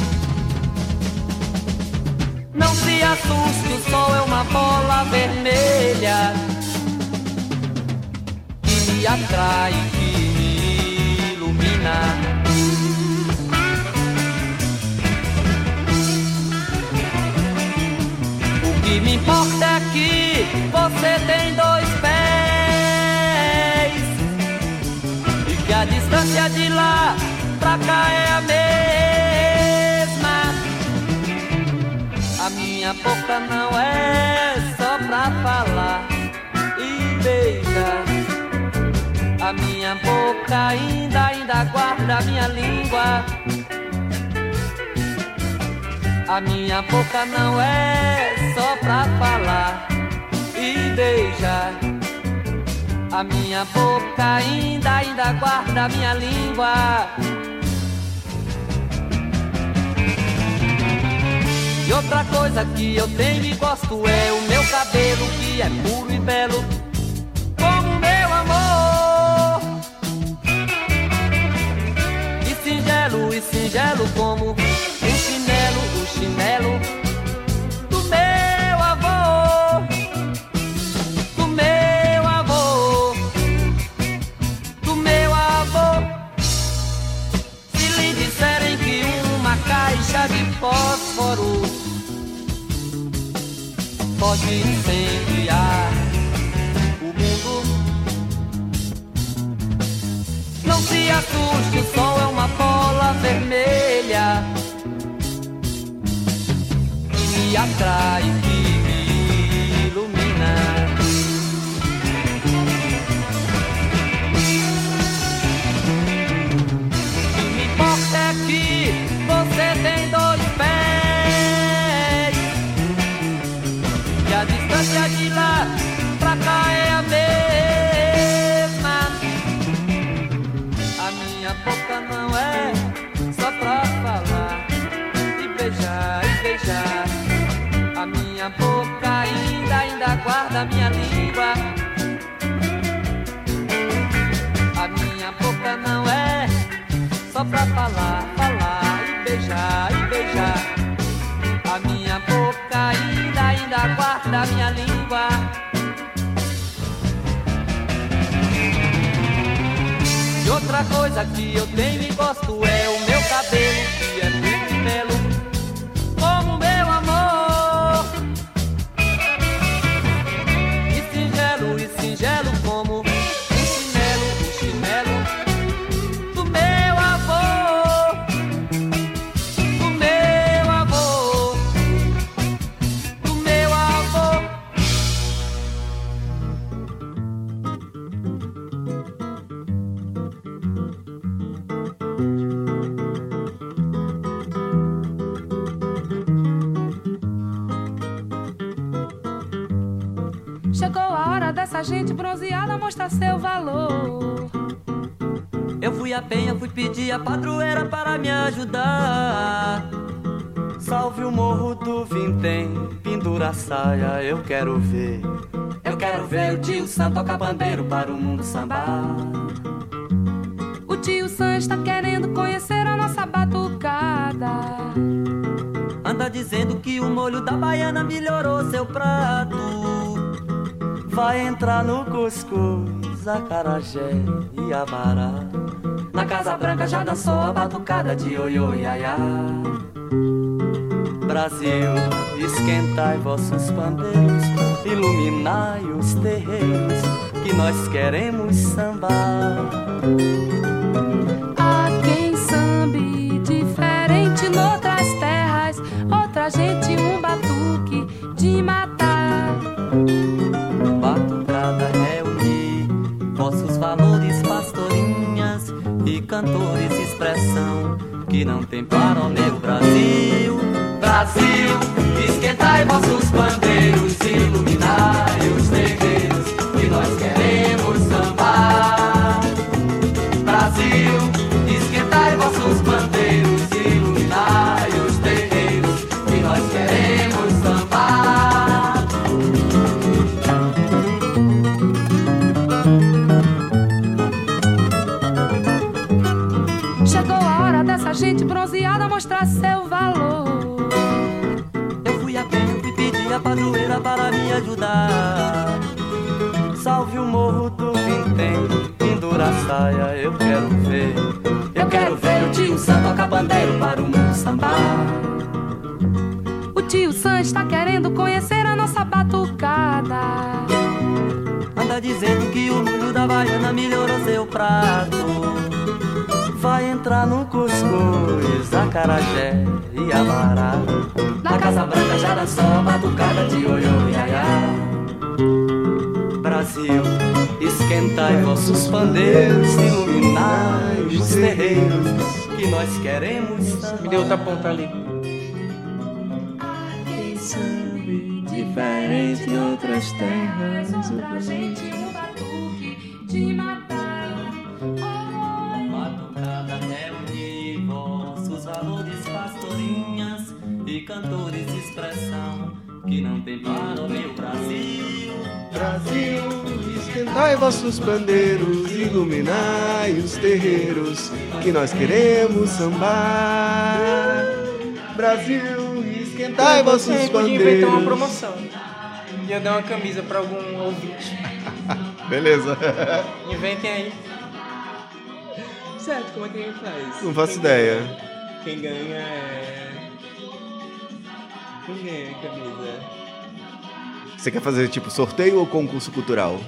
Não se assuste, o sol é uma bola vermelha que me atrai, que me ilumina. O que me importa é que você tem distância de lá pra cá é a mesma. A minha boca não é só pra falar e beijar. A minha boca ainda, ainda guarda a minha língua. A minha boca não é só pra falar e beijar. A minha boca ainda, ainda guarda a minha língua. E outra coisa que eu tenho e gosto é o meu cabelo que é puro e belo, como meu amor. E singelo, e singelo como o chinelo, o chinelo pode incendiar o mundo. Não se assuste, o sol é uma bola vermelha que me atrai, que me ilumina. O que me importa é que você tem dois de lá pra cá é a mesma. A minha boca não é só pra falar e beijar e beijar. A minha boca ainda, ainda guarda minha língua. A minha boca não é só pra falar, falar e beijar e beijar. A minha boca ainda, ainda guarda minha língua. Outra coisa que eu tenho e gosto é o meu cabelo, saia, eu quero ver. Eu quero ver o tio Sam tocar bandeiro para o mundo sambar. O tio Sam está querendo conhecer a nossa batucada. Anda dizendo que o molho da baiana melhorou seu prato. Vai entrar no cuscuz, acarajé e abará. Na Casa Branca já dançou a batucada de oiô iaiá. Brasil, esquentai vossos pandeiros, iluminai os terreiros, que nós queremos sambar. Acarajé e abará. Na Casa Branca já dançou batucada de oiô iaiá. Brasil, esquentai vossos pandeiros, iluminai os terreiros que nós queremos. Me deu outra ponta ali. Vossos bandeiros, iluminai os terreiros que nós queremos sambar. Brasil, esquentai vossos Aí podia inventar uma promoção. Ia dar uma camisa pra algum ouvinte. [laughs] Beleza. Inventem aí. Certo, como é que a gente faz? Não faço Quem ideia. ganha- Quem ganha é. Quem ganha a camisa? Você quer fazer tipo sorteio ou concurso cultural?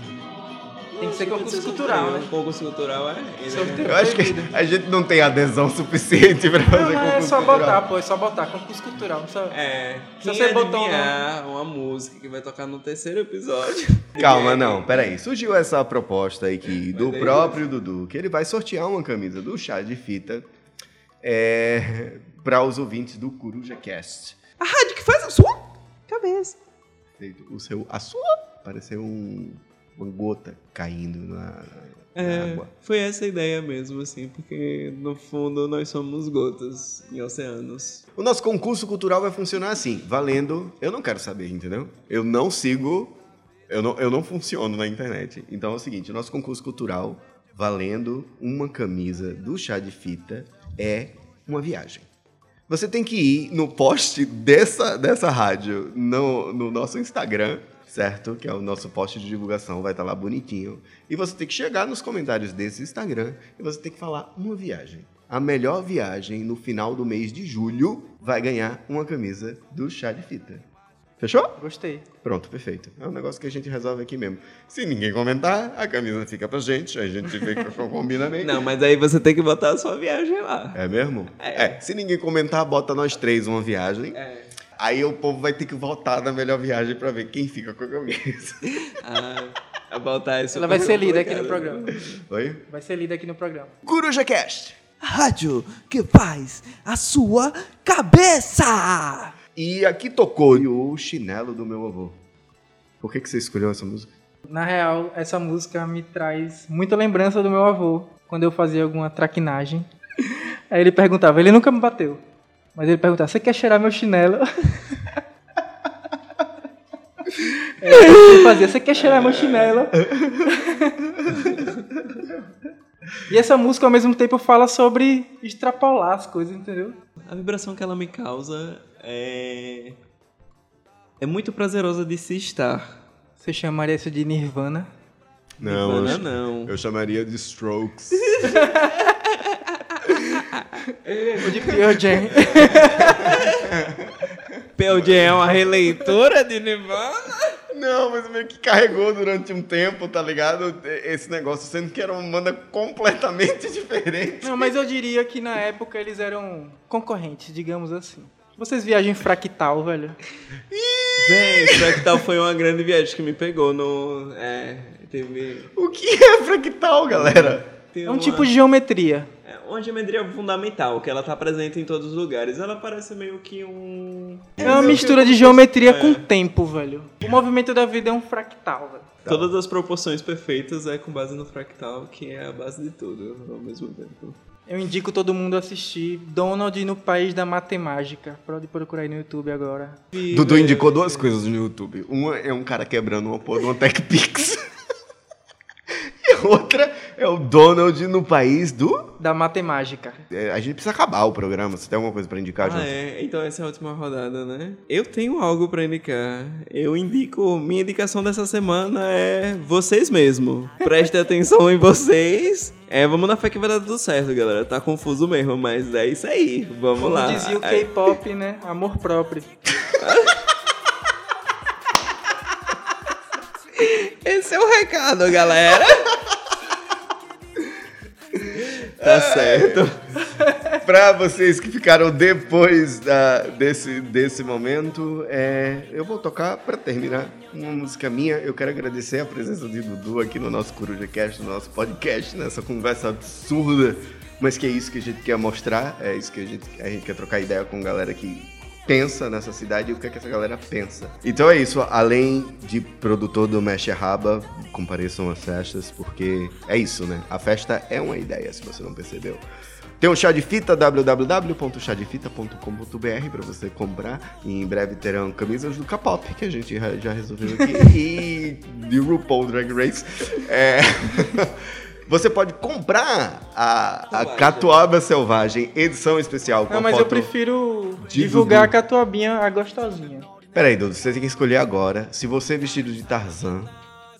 Tem que ser concurso cultural, né? Concurso cultural é. Sorteio. né? Eu acho que a gente não tem adesão suficiente pra fazer Não, mas é concurso só cultural. botar, pô, é só botar. Concurso cultural. Não precisa... É. Se Quem você botou um adivinhar uma música que vai tocar no terceiro episódio. Calma, não, peraí. Surgiu essa proposta aí que, do próprio Dudu, que ele vai sortear uma camisa do chá de fita é, [laughs] para os ouvintes do Coruja Cast. A rádio que faz a sua cabeça. O seu, a sua pareceu um, uma gota caindo na, É, água. foi essa a ideia mesmo, assim, porque no fundo nós somos gotas em oceanos. O nosso concurso cultural vai funcionar assim, valendo. Eu não quero saber, entendeu? Eu não sigo. Eu não, eu não funciono na internet. Então é o seguinte: o nosso concurso cultural, valendo uma camisa do chá de fita, é uma viagem. Você tem que ir no post dessa, dessa rádio no, no nosso Instagram, certo? Que é o nosso post de divulgação, vai estar lá bonitinho. E você tem que chegar nos comentários desse Instagram e você tem que falar uma viagem. A melhor viagem no final do mês de julho vai ganhar uma camisa do chá de fita. Fechou? Gostei. Pronto, perfeito. É um negócio que a gente resolve aqui mesmo. Se ninguém comentar, a camisa fica pra gente, a gente fica com combinamento. Não, mas aí você tem que botar a sua viagem lá. É mesmo? É. Se ninguém comentar, bota nós três uma viagem. É. Aí o povo vai ter que votar na melhor viagem pra ver quem fica com a camisa. Ah, a botar isso. Ela vai ser lida aqui no programa. Oi? Vai ser lida aqui no programa. Coruja Cast. Rádio que faz a sua cabeça. E aqui tocou o chinelo do meu avô. Por que, que você escolheu essa música? Na real, essa música me traz muita lembrança do meu avô, quando eu fazia alguma traquinagem. Aí ele perguntava, ele nunca me bateu, mas ele perguntava, você quer cheirar meu chinelo? [laughs] É, ele fazia, você quer cheirar meu chinelo? E essa música, ao mesmo tempo, fala sobre extrapolar as coisas, entendeu? A vibração que ela me causa é. É muito prazerosa de se estar. Você chamaria isso de Nirvana? Não, Nirvana eu, não. eu chamaria de Strokes. [laughs] Ou de Pearl Jam? Pearl Jam é uma releitura de Nirvana? Não, mas meio que carregou durante um tempo, tá ligado? Esse negócio, sendo que era uma banda completamente [laughs] diferente. Não, mas eu diria que na época eles eram concorrentes, digamos assim. Vocês viajam em fractal, velho? Véi, Fractal foi uma grande viagem que me pegou no. É. Teve. O que é fractal, galera? tem É um uma- tipo de geometria. É uma geometria fundamental, que ela tá presente em todos os lugares. Ela parece meio que um. É uma mistura de geometria com tempo, velho. O movimento da vida é um fractal, velho. Todas as proporções perfeitas é com base no fractal, que é a base de tudo ao mesmo tempo. Eu indico todo mundo assistir Donald no País da Matemática. Pode procurar aí no YouTube agora. Dudu indicou duas coisas no YouTube. Uma é um cara quebrando uma porra de uma [laughs] Tech Pix. [laughs] e a outra é o Donald no país do. Da Matemática. É, a gente precisa acabar o programa. Você tem alguma coisa pra indicar, Ah, João? é. Então essa é a última rodada, né? Eu tenho algo pra indicar. Eu indico. Minha indicação dessa semana é vocês mesmo. Prestem [laughs] atenção em vocês. É, vamos na fé que vai dar tudo certo, galera. Tá confuso mesmo, mas é isso aí. Vamos Como lá. dizia o É, K-pop, né? Amor próprio. [laughs] Esse é o recado, galera. [laughs] tá certo. Pra vocês que ficaram depois da- desse, desse momento, é, eu vou tocar, pra terminar, uma música minha. Eu quero agradecer a presença de Dudu aqui no nosso Coruja Cast, no nosso podcast, nessa conversa absurda. Mas que é isso que a gente quer mostrar, é isso que a gente, a gente quer trocar ideia com galera que pensa nessa cidade e o que, é que essa galera pensa. Então é isso, além de produtor do Mexe Raba, compareçam às festas, porque é isso, né? A festa é uma ideia, se você não percebeu. Tem um chá de fita, www.chadefita.com.br para você comprar. E em breve terão camisas do K-pop, que a gente já- já resolveu aqui. [laughs] e de RuPaul Drag Race. É, [laughs] Você pode comprar a, a Catuaba Selvagem, edição especial. Com Não, mas eu prefiro divulgar a catuabinha, a gostosinha. Peraí, Dudu, você tem que escolher agora se você é vestido de Tarzan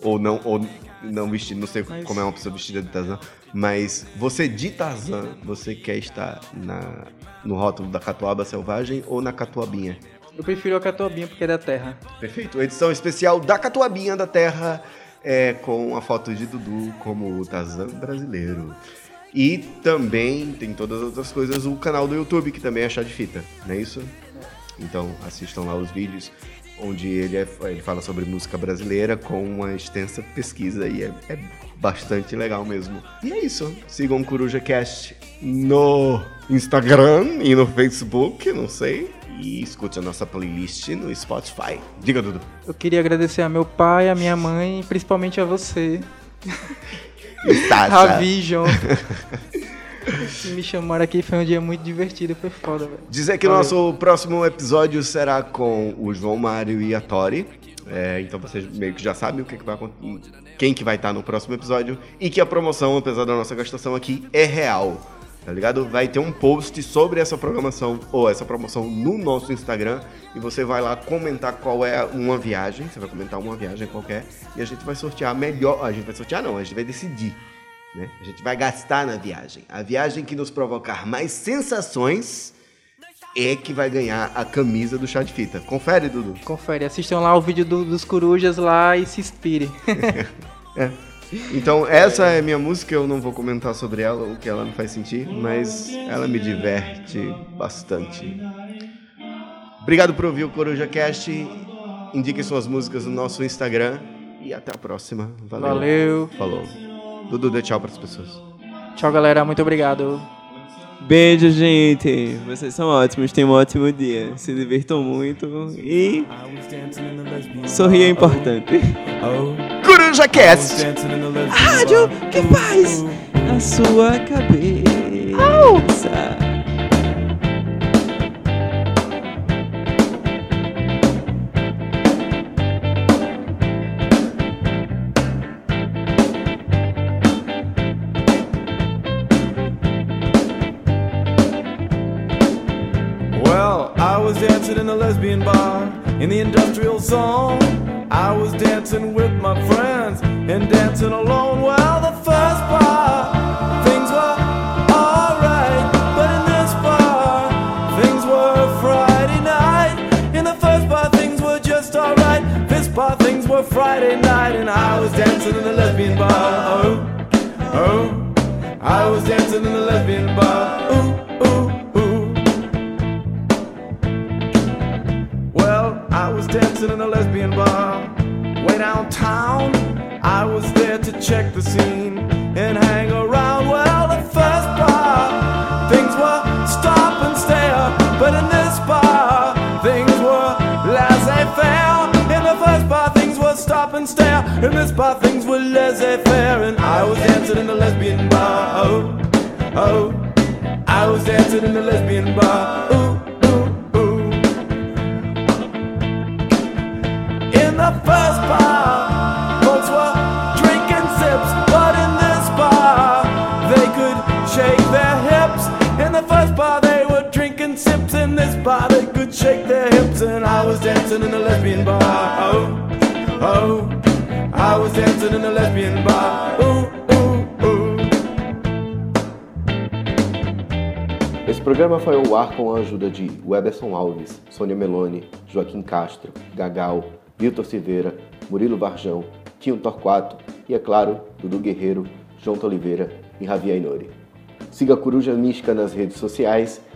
ou não, ou não vestido, não sei Mas- como é uma pessoa vestida de Tarzan, mas você de Tarzan, você quer estar na, no rótulo da Catuaba Selvagem ou na Catuabinha? Eu prefiro a catuabinha porque é da terra. Perfeito, edição especial da Catuabinha da Terra, é, com a foto de Dudu como o Tarzan brasileiro. E também tem todas as outras coisas, o canal do YouTube, que também é chá de fita, não é isso? Então assistam lá os vídeos, onde ele, é- ele fala sobre música brasileira com uma extensa pesquisa e é, é bastante legal mesmo. E é isso, sigam o CorujaCast no Instagram e no Facebook, não sei, e escute a nossa playlist no Spotify. Diga, Dudu. Eu queria agradecer a meu pai, a minha mãe e principalmente a você, Sasha. [laughs] Ravi, João. [laughs] me chamaram aqui, foi um dia muito divertido, foi foda, velho. Dizer que o Valeu. nosso próximo episódio será com o João Mário e a Tori. É, então vocês meio que já sabem o que, que vai acontecer, quem que vai estar no próximo episódio e que a promoção, apesar da nossa gastação aqui, é real. Tá ligado? Vai ter um post sobre essa programação ou essa promoção no nosso Instagram e você vai lá comentar qual é uma viagem, você vai comentar uma viagem qualquer e a gente vai sortear a melhor, a gente vai sortear não, a gente vai decidir né? A gente vai gastar na viagem. A viagem que nos provocar mais sensações é que vai ganhar a camisa do chá de fita. Confere, Dudu. Confere, assistam lá o vídeo do- dos corujas lá e se inspire. [laughs] É. Então, essa é minha música, eu não vou comentar sobre ela, o que ela me faz sentir, mas ela me diverte bastante. Obrigado por ouvir o Coruja Cast. Indiquem suas músicas no nosso Instagram e até a próxima. Valeu. Valeu. Falou. Dudu, dê tchau para as pessoas. Tchau, galera, muito obrigado. Beijo, gente. Vocês são ótimos. Tenham um ótimo dia. Se divirtam muito e. Sorrir é importante. Coruja! Coruja Cast. A rádio que faz A sua cabeça. In the industrial zone. I was dancing with my friends and dancing alone. while the first bar, things were alright. But in this bar, things were Friday night. In the first bar, things were just alright. This bar, things were Friday night. And I was dancing in the lesbian bar. Oh, oh. I was dancing in the lesbian bar. Dancing in a lesbian bar way downtown. I was there to check the scene and hang around. Well, the first bar, things were stop and stare, but in this bar, things were laissez-faire. In the first bar, things were stop and stare. In this bar, things were laissez-faire, and I was dancing in the lesbian bar. Oh, oh, I was dancing in the lesbian bar. Ooh, this bar, they could shake their hips, and I was dancing in the lesbian bar. Oh, oh, I was dancing in the lesbian bar. Ooh, ooh, ooh. Esse programa foi ao ar com a ajuda de Weberson Alves, Sônia Meloni, Joaquim Castro, Gagal, Vitor Silveira, Murilo Varjão, Tinho Torquato e, é claro, Dudu Guerreiro, João Oliveira e Javier Inori. Siga a Coruja Mística nas redes sociais